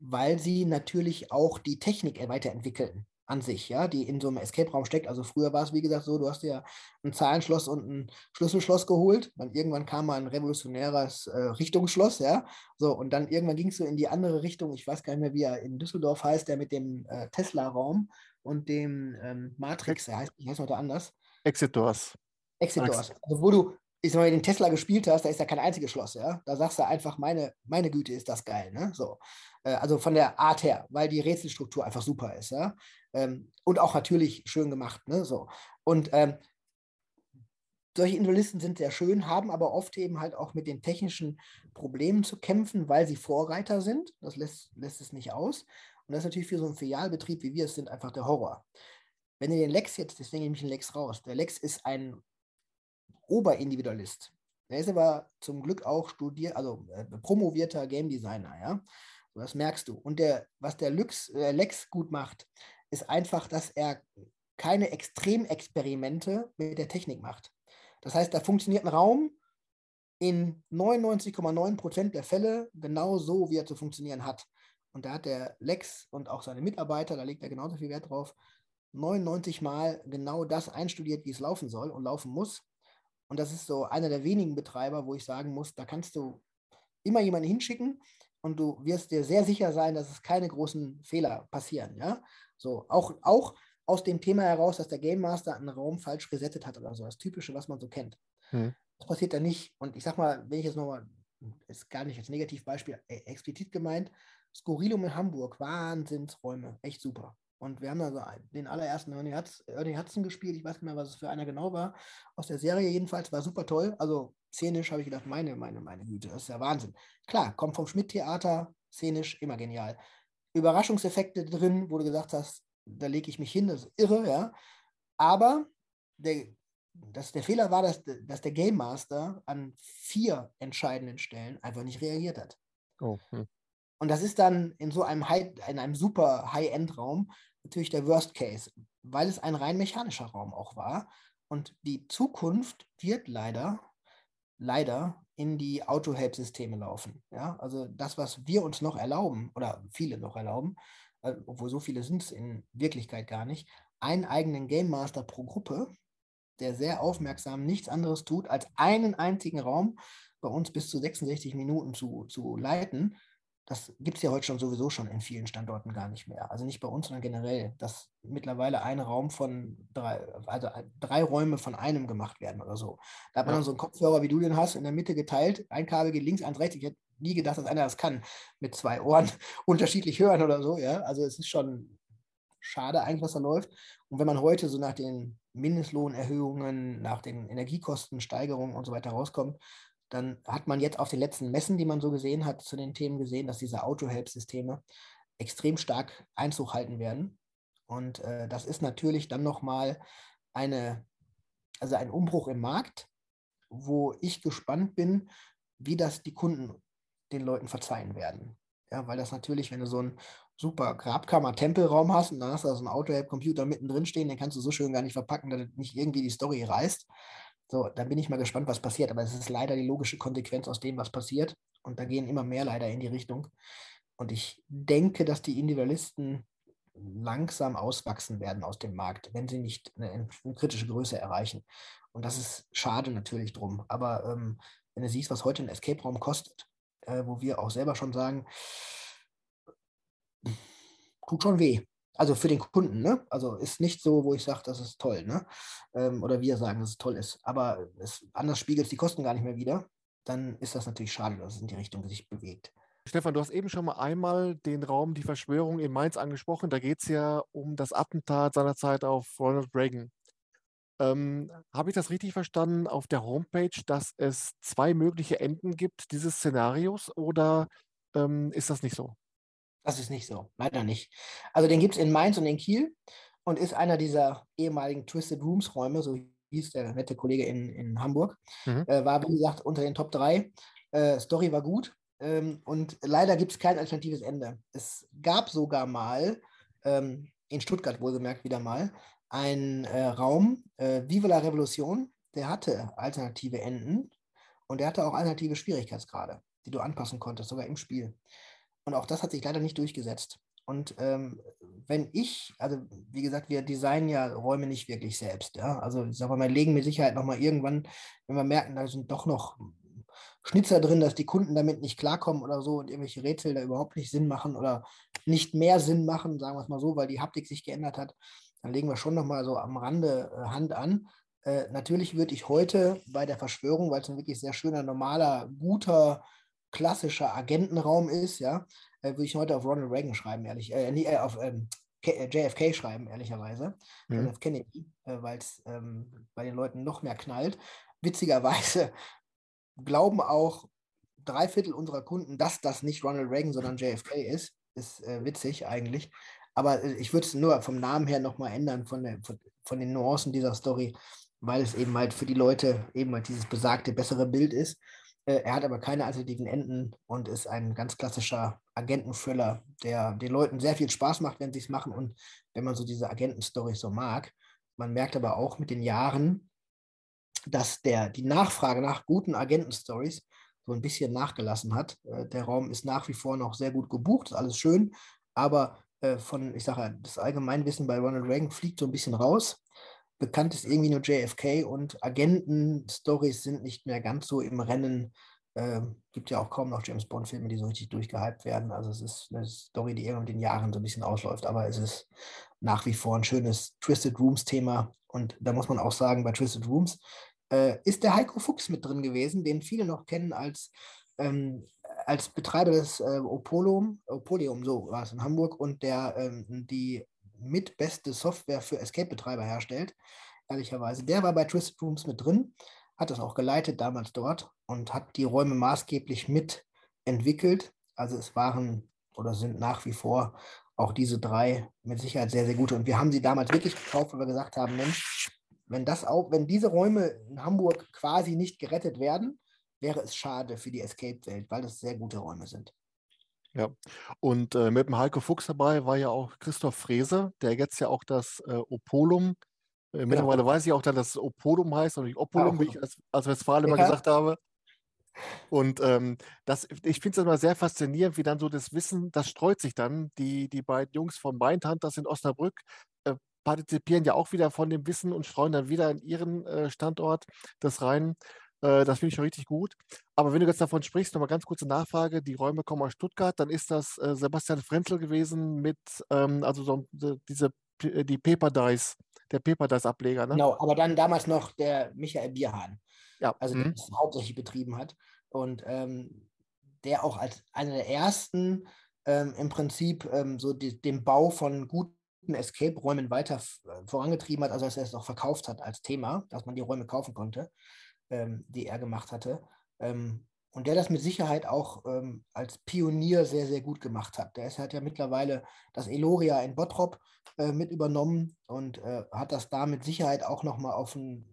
B: weil sie natürlich auch die Technik weiterentwickeln an sich, ja, die in so einem Escape-Raum steckt. Also früher war es, wie gesagt, so, du hast dir ein Zahlenschloss und ein Schlüsselschloss geholt. Dann irgendwann kam mal ein revolutionäres äh, Richtungsschloss, ja. So, und dann irgendwann ging es so in die andere Richtung. Ich weiß gar nicht mehr, wie er in Düsseldorf heißt, der mit dem äh, Tesla-Raum und dem ähm, Matrix, der heißt, ich weiß noch anders.
A: Exitors.
B: Exitors. Also wo du, ich sag mal, den Tesla gespielt hast, da ist ja kein einziges Schloss, ja. Da sagst du einfach, meine, meine Güte, ist das geil, ne? So. Äh, also von der Art her, weil die Rätselstruktur einfach super ist, ja. Ähm, und auch natürlich schön gemacht, ne? So. Und ähm, solche Individualisten sind sehr schön, haben aber oft eben halt auch mit den technischen Problemen zu kämpfen, weil sie Vorreiter sind. Das lässt, lässt es nicht aus. Und das ist natürlich für so einen Filialbetrieb, wie wir es sind, einfach der Horror. Wenn ihr den Lex jetzt, deswegen nehme ich den Lex raus, der Lex ist ein Oberindividualist. Er ist aber zum Glück auch studiert, also äh, promovierter Game Designer, ja. Das merkst du. Und der, was der Lux, äh, Lex gut macht, ist einfach, dass er keine Extremexperimente mit der Technik macht. Das heißt, da funktioniert ein Raum in 99,9% der Fälle genau so, wie er zu funktionieren hat. Und da hat der Lex und auch seine Mitarbeiter, da legt er genauso viel Wert drauf, 99 Mal genau das einstudiert, wie es laufen soll und laufen muss. Und das ist so einer der wenigen Betreiber, wo ich sagen muss, da kannst du immer jemanden hinschicken und du wirst dir sehr sicher sein, dass es keine großen Fehler passieren. Ja? So, auch, auch aus dem Thema heraus, dass der Game Master einen Raum falsch resettet hat oder so. Das Typische, was man so kennt. Hm. Das passiert da nicht. Und ich sag mal, wenn ich jetzt nochmal, ist gar nicht als Negativbeispiel äh, explizit gemeint, Skurrilum in Hamburg, Wahnsinnsräume, echt super. Und wir haben also den allerersten Ernie, Hudson, Ernie Hudson gespielt. Ich weiß nicht mehr, was es für einer genau war. Aus der Serie jedenfalls. War super toll. Also szenisch habe ich gedacht, meine, meine, meine Güte, das ist ja Wahnsinn. Klar, kommt vom Schmidt-Theater, szenisch, immer genial. Überraschungseffekte drin, wo du gesagt hast, da lege ich mich hin, das ist irre, ja. Aber der, das, der Fehler war, dass, dass der Game Master an vier entscheidenden Stellen einfach nicht reagiert hat. Oh, hm. Und das ist dann in so einem, High, in einem super High-End-Raum natürlich der Worst Case, weil es ein rein mechanischer Raum auch war. Und die Zukunft wird leider, leider in die Auto-Help-Systeme laufen. Ja? Also das, was wir uns noch erlauben, oder viele noch erlauben, äh, obwohl so viele sind es in Wirklichkeit gar nicht, einen eigenen Game Master pro Gruppe, der sehr aufmerksam nichts anderes tut, als einen einzigen Raum bei uns bis zu 66 Minuten zu, zu leiten. Das gibt es ja heute schon sowieso schon in vielen Standorten gar nicht mehr. Also nicht bei uns, sondern generell, dass mittlerweile ein Raum von drei, also drei Räume von einem gemacht werden oder so. Da hat man ja. dann so einen Kopfhörer, wie du den hast, in der Mitte geteilt, ein Kabel geht links, eins rechts. Ich hätte nie gedacht, dass einer das kann, mit zwei Ohren unterschiedlich hören oder so. Ja, also es ist schon schade eigentlich, was da läuft. Und wenn man heute so nach den Mindestlohnerhöhungen, nach den Energiekostensteigerungen und so weiter rauskommt, dann hat man jetzt auf den letzten Messen, die man so gesehen hat, zu den Themen gesehen, dass diese Auto-Help-Systeme extrem stark Einzug halten werden. Und äh, das ist natürlich dann nochmal eine, also ein Umbruch im Markt, wo ich gespannt bin, wie das die Kunden den Leuten verzeihen werden. Ja, weil das natürlich, wenn du so einen super Grabkammer-Tempelraum hast und dann hast du so einen Auto-Help-Computer mittendrin stehen, den kannst du so schön gar nicht verpacken, dass nicht irgendwie die Story reißt. So, da bin ich mal gespannt, was passiert. Aber es ist leider die logische Konsequenz aus dem, was passiert. Und da gehen immer mehr leider in die Richtung. Und ich denke, dass die Individualisten langsam auswachsen werden aus dem Markt, wenn sie nicht eine, eine kritische Größe erreichen. Und das ist schade natürlich drum. Aber ähm, wenn du siehst, was heute ein Escape-Raum kostet, äh, wo wir auch selber schon sagen, tut schon weh also für den Kunden, ne? Also ist nicht so, wo ich sage, das ist toll, ne? Ähm, oder wir sagen, dass es toll ist. Aber es, anders spiegelt es die Kosten gar nicht mehr wieder. Dann ist das natürlich schade, dass es in die Richtung sich bewegt.
A: Stefan, du hast eben schon mal einmal den Raum Die Verschwörung in Mainz angesprochen. Da geht es ja um das Attentat seinerzeit auf Ronald Reagan. Ähm, Habe ich das richtig verstanden auf der Homepage, dass es zwei mögliche Enden gibt dieses Szenarios oder ähm, ist das nicht so?
B: Das ist nicht so, leider nicht. Also den gibt es in Mainz und in Kiel und ist einer dieser ehemaligen Twisted Rooms Räume, so hieß der nette Kollege in, in Hamburg. Mhm. Äh, war, wie gesagt, unter den Top 3. Äh, Story war gut ähm, und leider gibt es kein alternatives Ende. Es gab sogar mal, ähm, in Stuttgart wohlgemerkt wieder mal, einen äh, Raum, äh, Vive la Revolution, der hatte alternative Enden und der hatte auch alternative Schwierigkeitsgrade, die du anpassen konntest, sogar im Spiel. Und auch das hat sich leider nicht durchgesetzt. Und ähm, wenn ich, also wie gesagt, wir designen ja Räume nicht wirklich selbst. Ja? Also ich sage mal, legen mit Sicherheit nochmal irgendwann, wenn wir merken, da sind doch noch Schnitzer drin, dass die Kunden damit nicht klarkommen oder so und irgendwelche Rätsel da überhaupt nicht Sinn machen oder nicht mehr Sinn machen, sagen wir es mal so, weil die Haptik sich geändert hat, dann legen wir schon nochmal so am Rande äh, Hand an. Äh, natürlich würde ich heute bei der Verschwörung, weil es ein wirklich sehr schöner, normaler, guter klassischer Agentenraum ist, ja, äh, würde ich heute auf Ronald Reagan schreiben, ehrlich, äh, nee, äh, auf ähm, äh, JFK schreiben, ehrlicherweise, mhm. John Kennedy, äh, weil es ähm, bei den Leuten noch mehr knallt. Witzigerweise glauben auch drei Viertel unserer Kunden, dass das nicht Ronald Reagan, sondern JFK ist. Ist äh, witzig eigentlich. Aber ich würde es nur vom Namen her nochmal ändern, von, der, von, von den Nuancen dieser Story, weil es eben halt für die Leute eben halt dieses besagte bessere Bild ist. Äh, er hat aber keine alternativen Enden und ist ein ganz klassischer Agenten-Thriller, der den Leuten sehr viel Spaß macht, wenn sie es machen und wenn man so diese Agenten-Stories so mag. Man merkt aber auch mit den Jahren, dass der, die Nachfrage nach guten Agenten-Stories so ein bisschen nachgelassen hat. Äh, der Raum ist nach wie vor noch sehr gut gebucht, ist alles schön, aber äh, von, ich sage, das Allgemeinwissen bei Ronald Reagan fliegt so ein bisschen raus bekannt ist irgendwie nur JFK und Agenten-Stories sind nicht mehr ganz so im Rennen. Äh, gibt ja auch kaum noch James Bond-Filme, die so richtig durchgehypt werden. Also es ist eine Story, die irgendwann mit den Jahren so ein bisschen ausläuft, aber es ist nach wie vor ein schönes Twisted Rooms-Thema. Und da muss man auch sagen, bei Twisted Rooms äh, ist der Heiko Fuchs mit drin gewesen, den viele noch kennen als, ähm, als Betreiber des äh, Opolum, Opolium, so war es in Hamburg, und der ähm, die mit beste Software für Escape-Betreiber herstellt, ehrlicherweise. Der war bei Twisted Rooms mit drin, hat das auch geleitet damals dort und hat die Räume maßgeblich mitentwickelt. Also es waren oder sind nach wie vor auch diese drei mit Sicherheit sehr, sehr gute. Und wir haben sie damals wirklich gekauft, weil wir gesagt haben, Mensch, wenn das auch, wenn diese Räume in Hamburg quasi nicht gerettet werden, wäre es schade für die Escape-Welt, weil das sehr gute Räume sind.
A: Ja, und äh, mit dem Heiko Fuchs dabei war ja auch Christoph Frese, der jetzt ja auch das äh, Opolum, äh, genau. mittlerweile weiß ich auch, dass das Opolum heißt und nicht Opolum, ja, wie ich als, als Westfalen ja. immer gesagt habe. Und ähm, das, ich finde es immer sehr faszinierend, wie dann so das Wissen, das streut sich dann. Die, die beiden Jungs von Mindhunters in Osnabrück äh, partizipieren ja auch wieder von dem Wissen und streuen dann wieder in ihren äh, Standort das rein. Äh, das finde ich schon richtig gut. Aber wenn du jetzt davon sprichst, nochmal ganz kurze Nachfrage, die Räume kommen aus Stuttgart, dann ist das äh, Sebastian Frenzel gewesen mit, ähm, also so, diese, äh, die Paper Dice, der Paper Dice Ableger. Ne?
B: Genau, aber dann damals noch der Michael Bierhahn. Ja. Also der mhm. das hauptsächlich betrieben hat. Und ähm, der auch als einer der ersten ähm, im Prinzip ähm, so die, den Bau von guten Escape-Räumen weiter äh, vorangetrieben hat, also dass er es auch verkauft hat als Thema, dass man die Räume kaufen konnte ähm, die er gemacht hatte. Ähm, und der das mit Sicherheit auch ähm, als Pionier sehr, sehr gut gemacht hat. Der ist, hat ja mittlerweile das Eloria in Bottrop äh, mit übernommen und äh, hat das da mit Sicherheit auch nochmal auf ein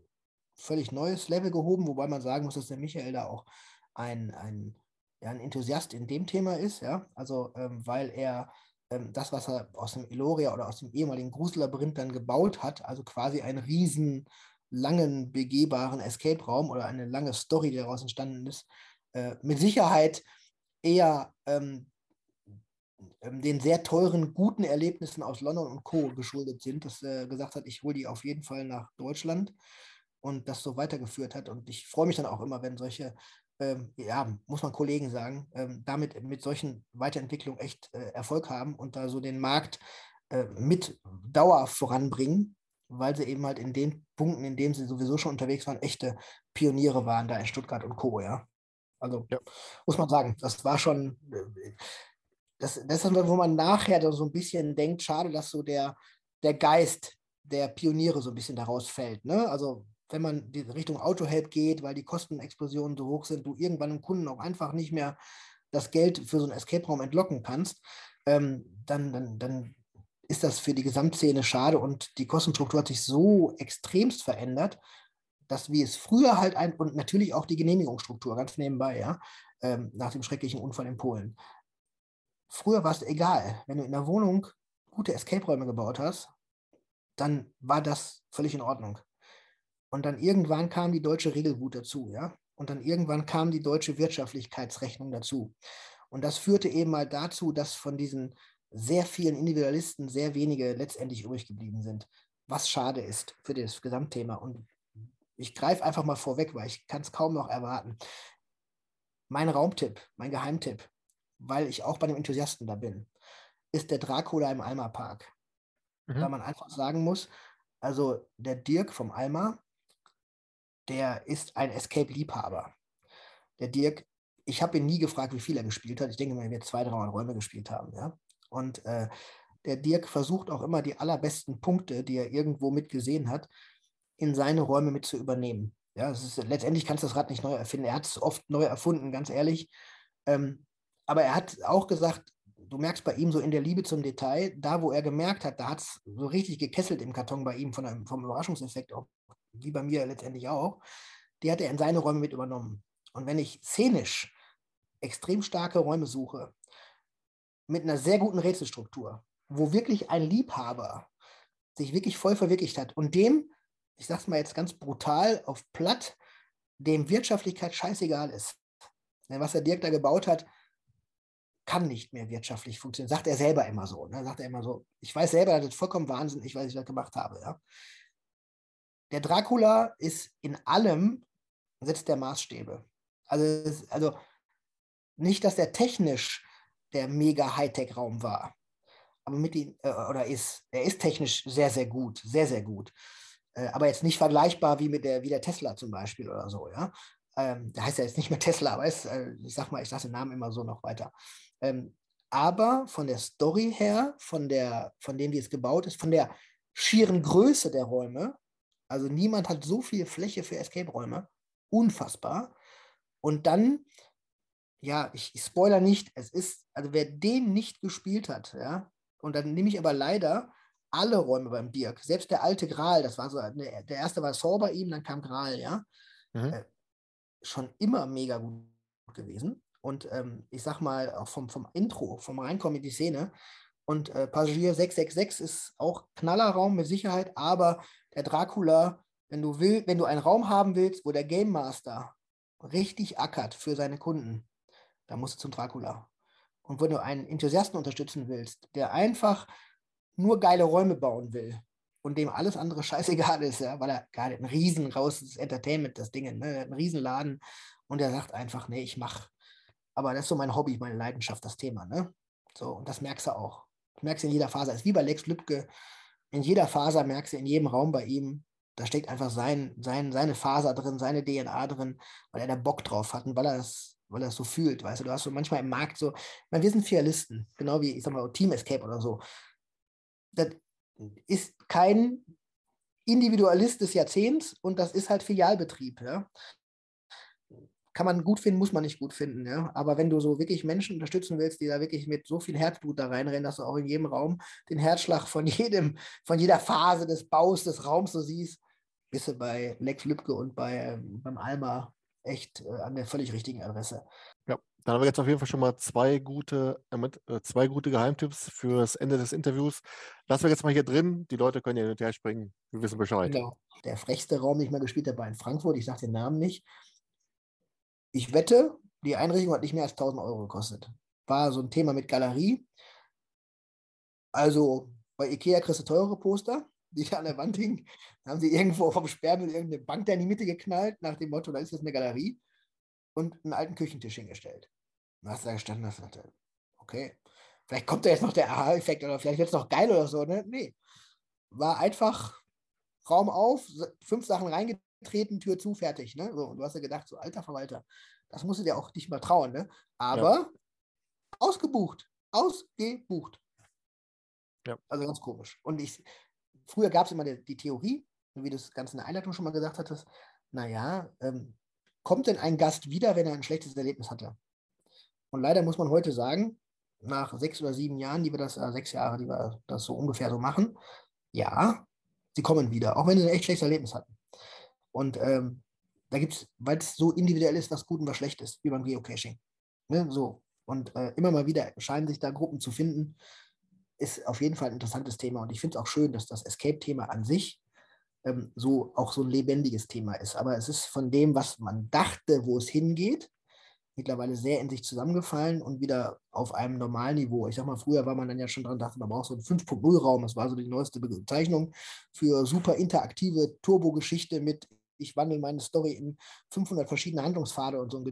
B: völlig neues Level gehoben, wobei man sagen muss, dass der Michael da auch ein, ein, ja, ein Enthusiast in dem Thema ist, ja. Also ähm, weil er ähm, das, was er aus dem Eloria oder aus dem ehemaligen Gruselabyrinth dann gebaut hat, also quasi ein riesen langen begehbaren Escape-Raum oder eine lange Story, die daraus entstanden ist, äh, mit Sicherheit eher ähm, ähm, den sehr teuren, guten Erlebnissen aus London und Co. geschuldet sind, dass er gesagt hat, ich hole die auf jeden Fall nach Deutschland und das so weitergeführt hat. Und ich freue mich dann auch immer, wenn solche, ähm, ja, muss man Kollegen sagen, ähm, damit mit solchen Weiterentwicklungen echt äh, Erfolg haben und da so den Markt äh, mit Dauer voranbringen weil sie eben halt in den Punkten, in denen sie sowieso schon unterwegs waren, echte Pioniere waren, da in Stuttgart und Co., ja. Also ja. muss man sagen, das war schon, äh, das, das ist, wo man nachher so ein bisschen denkt, schade, dass so der, der Geist der Pioniere so ein bisschen daraus fällt. Ne? Also wenn man die Richtung Autohelp geht, weil die Kostenexplosionen so hoch sind, du irgendwann dem Kunden auch einfach nicht mehr das Geld für so einen Escape-Raum entlocken kannst, ähm, dann, dann, dann ist das für die Gesamtszene schade und die Kostenstruktur hat sich so extremst verändert, dass wie es früher halt ein, und natürlich auch die Genehmigungsstruktur, ganz nebenbei, ja, ähm, nach dem schrecklichen Unfall in Polen. Früher war es egal, wenn du in der Wohnung gute Escape-Räume gebaut hast, dann war das völlig in Ordnung. Und dann irgendwann kam die deutsche Regelwut dazu, ja. Und dann irgendwann kam die deutsche Wirtschaftlichkeitsrechnung dazu. Und das führte eben mal dazu, dass von diesen sehr vielen Individualisten sehr wenige letztendlich übrig geblieben sind, was schade ist für das Gesamtthema. Und ich greife einfach mal vorweg, weil ich kann es kaum noch erwarten. Mein Raumtipp, mein Geheimtipp, weil ich auch bei dem Enthusiasten da bin, ist der Dracula im Alma Park. Mhm. Da man einfach sagen muss, also der Dirk vom Alma, der ist ein Escape-Liebhaber. Der Dirk, ich habe ihn nie gefragt, wie viel er gespielt hat. Ich denke mal, er wird zwei, drei Räume gespielt haben. Ja? Und äh, der Dirk versucht auch immer die allerbesten Punkte, die er irgendwo mitgesehen hat, in seine Räume mit zu übernehmen. Ja, ist, letztendlich kannst du das Rad nicht neu erfinden. Er hat es oft neu erfunden, ganz ehrlich. Ähm, aber er hat auch gesagt, du merkst bei ihm so in der Liebe zum Detail, da wo er gemerkt hat, da hat es so richtig gekesselt im Karton bei ihm von einem, vom Überraschungseffekt, auch, wie bei mir letztendlich auch, die hat er in seine Räume mit übernommen. Und wenn ich szenisch extrem starke Räume suche, mit einer sehr guten Rätselstruktur, wo wirklich ein Liebhaber sich wirklich voll verwirklicht hat und dem, ich sag's mal jetzt ganz brutal auf platt, dem Wirtschaftlichkeit scheißegal ist. Was der Dirk da gebaut hat, kann nicht mehr wirtschaftlich funktionieren. Sagt er selber immer so. Ne? Sagt er immer so. Ich weiß selber, das ist vollkommen Wahnsinn, ich weiß, ich das gemacht habe. Ja? Der Dracula ist in allem, setzt der Maßstäbe. Also, also nicht, dass er technisch der mega Hightech-Raum war. Aber mit ihm, äh, oder ist, er ist technisch sehr, sehr gut, sehr, sehr gut. Äh, aber jetzt nicht vergleichbar wie mit der, wie der Tesla zum Beispiel oder so, ja. Ähm, der heißt ja jetzt nicht mehr Tesla, aber ist, äh, ich sag mal, ich sage den Namen immer so noch weiter. Ähm, aber von der Story her, von, der, von dem, wie es gebaut ist, von der schieren Größe der Räume, also niemand hat so viel Fläche für Escape-Räume, unfassbar. Und dann ja, ich, ich spoiler nicht, es ist, also wer den nicht gespielt hat, ja, und dann nehme ich aber leider alle Räume beim Dirk, selbst der alte Gral, das war so, ne, der erste war Saw bei ihm, dann kam Gral, ja, mhm. äh, schon immer mega gut gewesen. Und ähm, ich sag mal, auch vom, vom Intro, vom Reinkommen in die Szene. Und äh, Passagier 666 ist auch Knallerraum mit Sicherheit, aber der Dracula, wenn du will, wenn du einen Raum haben willst, wo der Game Master richtig ackert für seine Kunden, da musst du zum Dracula. Und wenn du einen Enthusiasten unterstützen willst, der einfach nur geile Räume bauen will und dem alles andere scheißegal ist, ja, weil er gerade ein riesen raus Entertainment, das Ding, ne, ein Riesenladen und er sagt einfach, nee, ich mach, aber das ist so mein Hobby, meine Leidenschaft, das Thema, ne? So, und das merkst du auch. Du merkst in jeder Faser, ist wie bei Lex Lübcke, in jeder Faser merkst du, in jedem Raum bei ihm, da steckt einfach sein, sein, seine Faser drin, seine DNA drin, weil er da Bock drauf hat und weil er es weil er es so fühlt, weißt du, du hast so manchmal im Markt so, meine, wir sind Fialisten, genau wie, ich sag mal, Team Escape oder so. Das ist kein Individualist des Jahrzehnts und das ist halt Filialbetrieb, ja. Kann man gut finden, muss man nicht gut finden, ja. Aber wenn du so wirklich Menschen unterstützen willst, die da wirklich mit so viel Herzblut da reinrennen, dass du auch in jedem Raum den Herzschlag von jedem, von jeder Phase des Baus des Raums so siehst, bist du bei Lex Lübcke und bei, ähm, beim Alma echt äh, an der völlig richtigen Adresse.
A: Ja, dann haben wir jetzt auf jeden Fall schon mal zwei gute, äh, zwei gute Geheimtipps fürs Ende des Interviews. Lassen wir jetzt mal hier drin. Die Leute können ja hin und her springen. Wir wissen Bescheid.
B: Genau. Der frechste Raum, den ich mal gespielt habe, war in Frankfurt. Ich sage den Namen nicht. Ich wette, die Einrichtung hat nicht mehr als 1000 Euro gekostet. War so ein Thema mit Galerie. Also bei Ikea kriegst du teure Poster die da an der Wand hing, haben sie irgendwo vom Sperrmüll irgendeine Bank da in die Mitte geknallt, nach dem Motto, da ist jetzt eine Galerie und einen alten Küchentisch hingestellt. Und hast du da gestanden und hast okay, vielleicht kommt da jetzt noch der Aha-Effekt oder vielleicht wird es noch geil oder so, ne? Nee. War einfach Raum auf, fünf Sachen reingetreten, Tür zu, fertig, ne? So, und du hast ja gedacht, so alter Verwalter, das musst du dir auch nicht mal trauen, ne? Aber ja. ausgebucht, ausgebucht. Ja. Also ganz komisch. Und ich, früher gab es immer die, die, Theorie, wie du das Ganze in der Einleitung schon mal gesagt hattest, naja, ähm, kommt denn ein Gast wieder, wenn er ein schlechtes Erlebnis hatte? Und leider muss man heute sagen, nach sechs oder sieben Jahren, die wir das, äh, sechs Jahre, die wir das so ungefähr so machen, ja, sie kommen wieder, auch wenn sie ein echt schlechtes Erlebnis hatten. Und ähm, da gibt es, weil es so individuell ist, was gut und was schlecht ist, wie beim Geocaching. Ne, so. Und äh, immer mal wieder scheinen sich da Gruppen zu finden, ist auf jeden Fall ein interessantes Thema und ich finde es auch schön, dass das Escape-Thema an sich ähm, so auch so ein lebendiges Thema ist. Aber es ist von dem, was man dachte, wo es hingeht, mittlerweile sehr in sich zusammengefallen und wieder auf einem normalen Niveau. Ich sag mal, früher war man dann ja schon dran, dachte, man braucht so einen 5.0-Raum. Das war so die neueste Bezeichnung für super interaktive Turbo-Geschichte mit ich wandle meine Story in 500 verschiedene Handlungspfade und so ein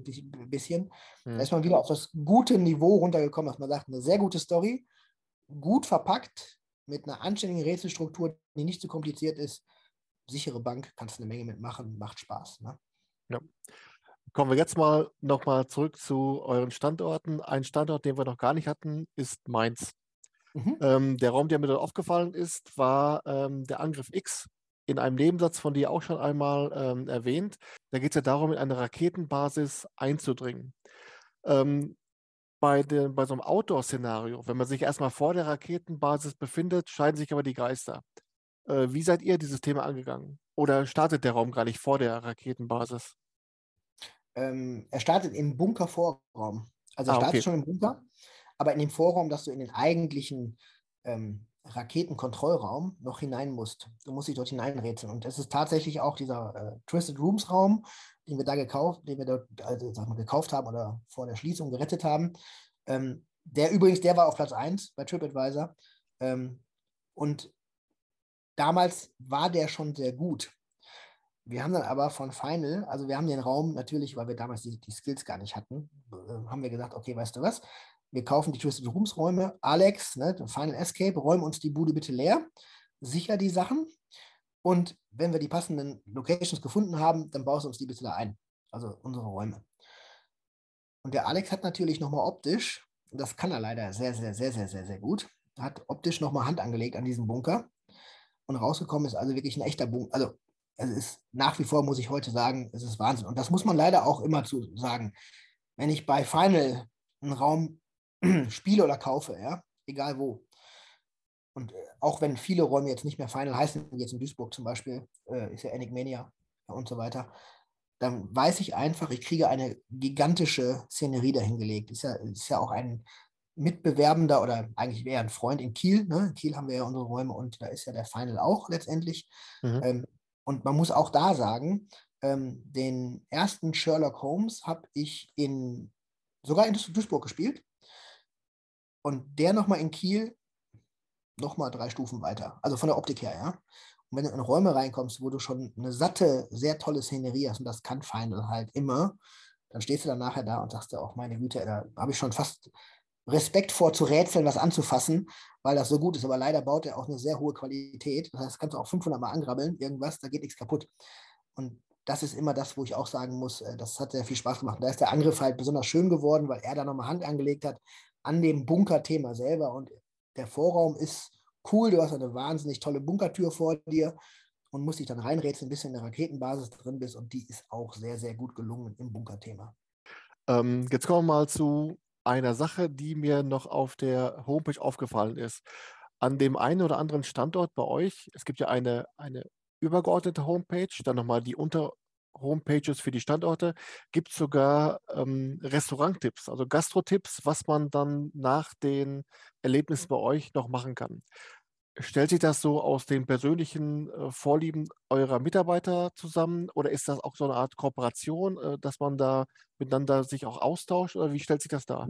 B: bisschen. Da ist man wieder auf das gute Niveau runtergekommen, dass man sagt, eine sehr gute Story, gut verpackt, mit einer anständigen Rätselstruktur, die nicht zu kompliziert ist. Sichere Bank, kannst du eine Menge mitmachen, macht Spaß. Ne?
A: Ja. Kommen wir jetzt mal nochmal zurück zu euren Standorten. Ein Standort, den wir noch gar nicht hatten, ist Mainz. Mhm. Ähm, der Raum, der mir dort aufgefallen ist, war ähm, der Angriff X in einem Nebensatz von dir auch schon einmal ähm, erwähnt. Da geht es ja darum, in eine Raketenbasis einzudringen. Ähm, bei, den, bei so einem Outdoor-Szenario, wenn man sich erstmal vor der Raketenbasis befindet, scheiden sich aber die Geister. Äh, wie seid ihr dieses Thema angegangen? Oder startet der Raum gar nicht vor der Raketenbasis?
B: Ähm, er startet im Bunker-Vorraum. Also er ah, startet okay. schon im Bunker, aber in dem Vorraum, dass du in den eigentlichen ähm, Raketenkontrollraum noch hinein musst. Du musst dich dort hineinrätseln. Und es ist tatsächlich auch dieser äh, Twisted Rooms Raum, den wir da gekauft, den wir dort also, sag mal, gekauft haben oder vor der Schließung gerettet haben. Ähm, der übrigens, der war auf Platz 1 bei TripAdvisor. Ähm, und damals war der schon sehr gut. Wir haben dann aber von Final, also wir haben den Raum natürlich, weil wir damals die, die Skills gar nicht hatten, äh, haben wir gesagt, okay, weißt du was, wir kaufen die Twisted Rooms Räume, Alex, ne, Final Escape, räumen uns die Bude bitte leer, sicher die Sachen und wenn wir die passenden Locations gefunden haben, dann baust du uns die bitte da ein. Also unsere Räume. Und der Alex hat natürlich nochmal optisch, das kann er leider sehr, sehr, sehr, sehr, sehr, sehr gut, hat optisch nochmal Hand angelegt an diesen Bunker. Und rausgekommen ist also wirklich ein echter Bunker. Also es ist nach wie vor, muss ich heute sagen, es ist Wahnsinn. Und das muss man leider auch immer zu sagen. Wenn ich bei Final einen Raum spiele oder kaufe, ja, egal wo, und äh, auch wenn viele Räume jetzt nicht mehr Final heißen, jetzt in Duisburg zum Beispiel, äh, ist ja Enigmania und so weiter, dann weiß ich einfach, ich kriege eine gigantische Szenerie dahingelegt. Ist ja, ist ja auch ein Mitbewerbender oder eigentlich wäre ein Freund in Kiel. Ne? In Kiel haben wir ja unsere Räume und da ist ja der Final auch letztendlich. Mhm. Ähm, und man muss auch da sagen, ähm, den ersten Sherlock Holmes habe ich in sogar in Duisburg gespielt. Und der nochmal in Kiel nochmal drei Stufen weiter. Also von der Optik her, ja. Und wenn du in Räume reinkommst, wo du schon eine satte, sehr tolle Szenerie hast, und das kann Final halt immer, dann stehst du dann nachher da und sagst dir auch, meine Güte, da habe ich schon fast Respekt vor zu rätseln, was anzufassen, weil das so gut ist. Aber leider baut er auch eine sehr hohe Qualität. Das heißt, kannst du auch 500 Mal angrabbeln, irgendwas, da geht nichts kaputt. Und das ist immer das, wo ich auch sagen muss, äh, das hat sehr viel Spaß gemacht. da ist der Angriff halt besonders schön geworden, weil er da nochmal Hand angelegt hat an dem Bunkerthema selber. Und der Vorraum ist cool. Du hast eine wahnsinnig tolle Bunkertür vor dir und musst dich dann reinrätseln, bis du in der Raketenbasis drin bist. Und die ist auch sehr, sehr gut gelungen im Bunkerthema.
A: Ähm, jetzt kommen wir mal zu einer Sache, die mir noch auf der Homepage aufgefallen ist. An dem einen oder anderen Standort bei euch, es gibt ja eine, eine übergeordnete Homepage, dann nochmal die Unter-Homepages für die Standorte, gibt es sogar ähm, Restauranttipps, also Gastrotipps, was man dann nach den Erlebnissen bei euch noch machen kann. Stellt sich das so aus den persönlichen äh, Vorlieben eurer Mitarbeiter zusammen oder ist das auch so eine Art Kooperation, äh, dass man da miteinander sich auch austauscht oder wie stellt sich das dar?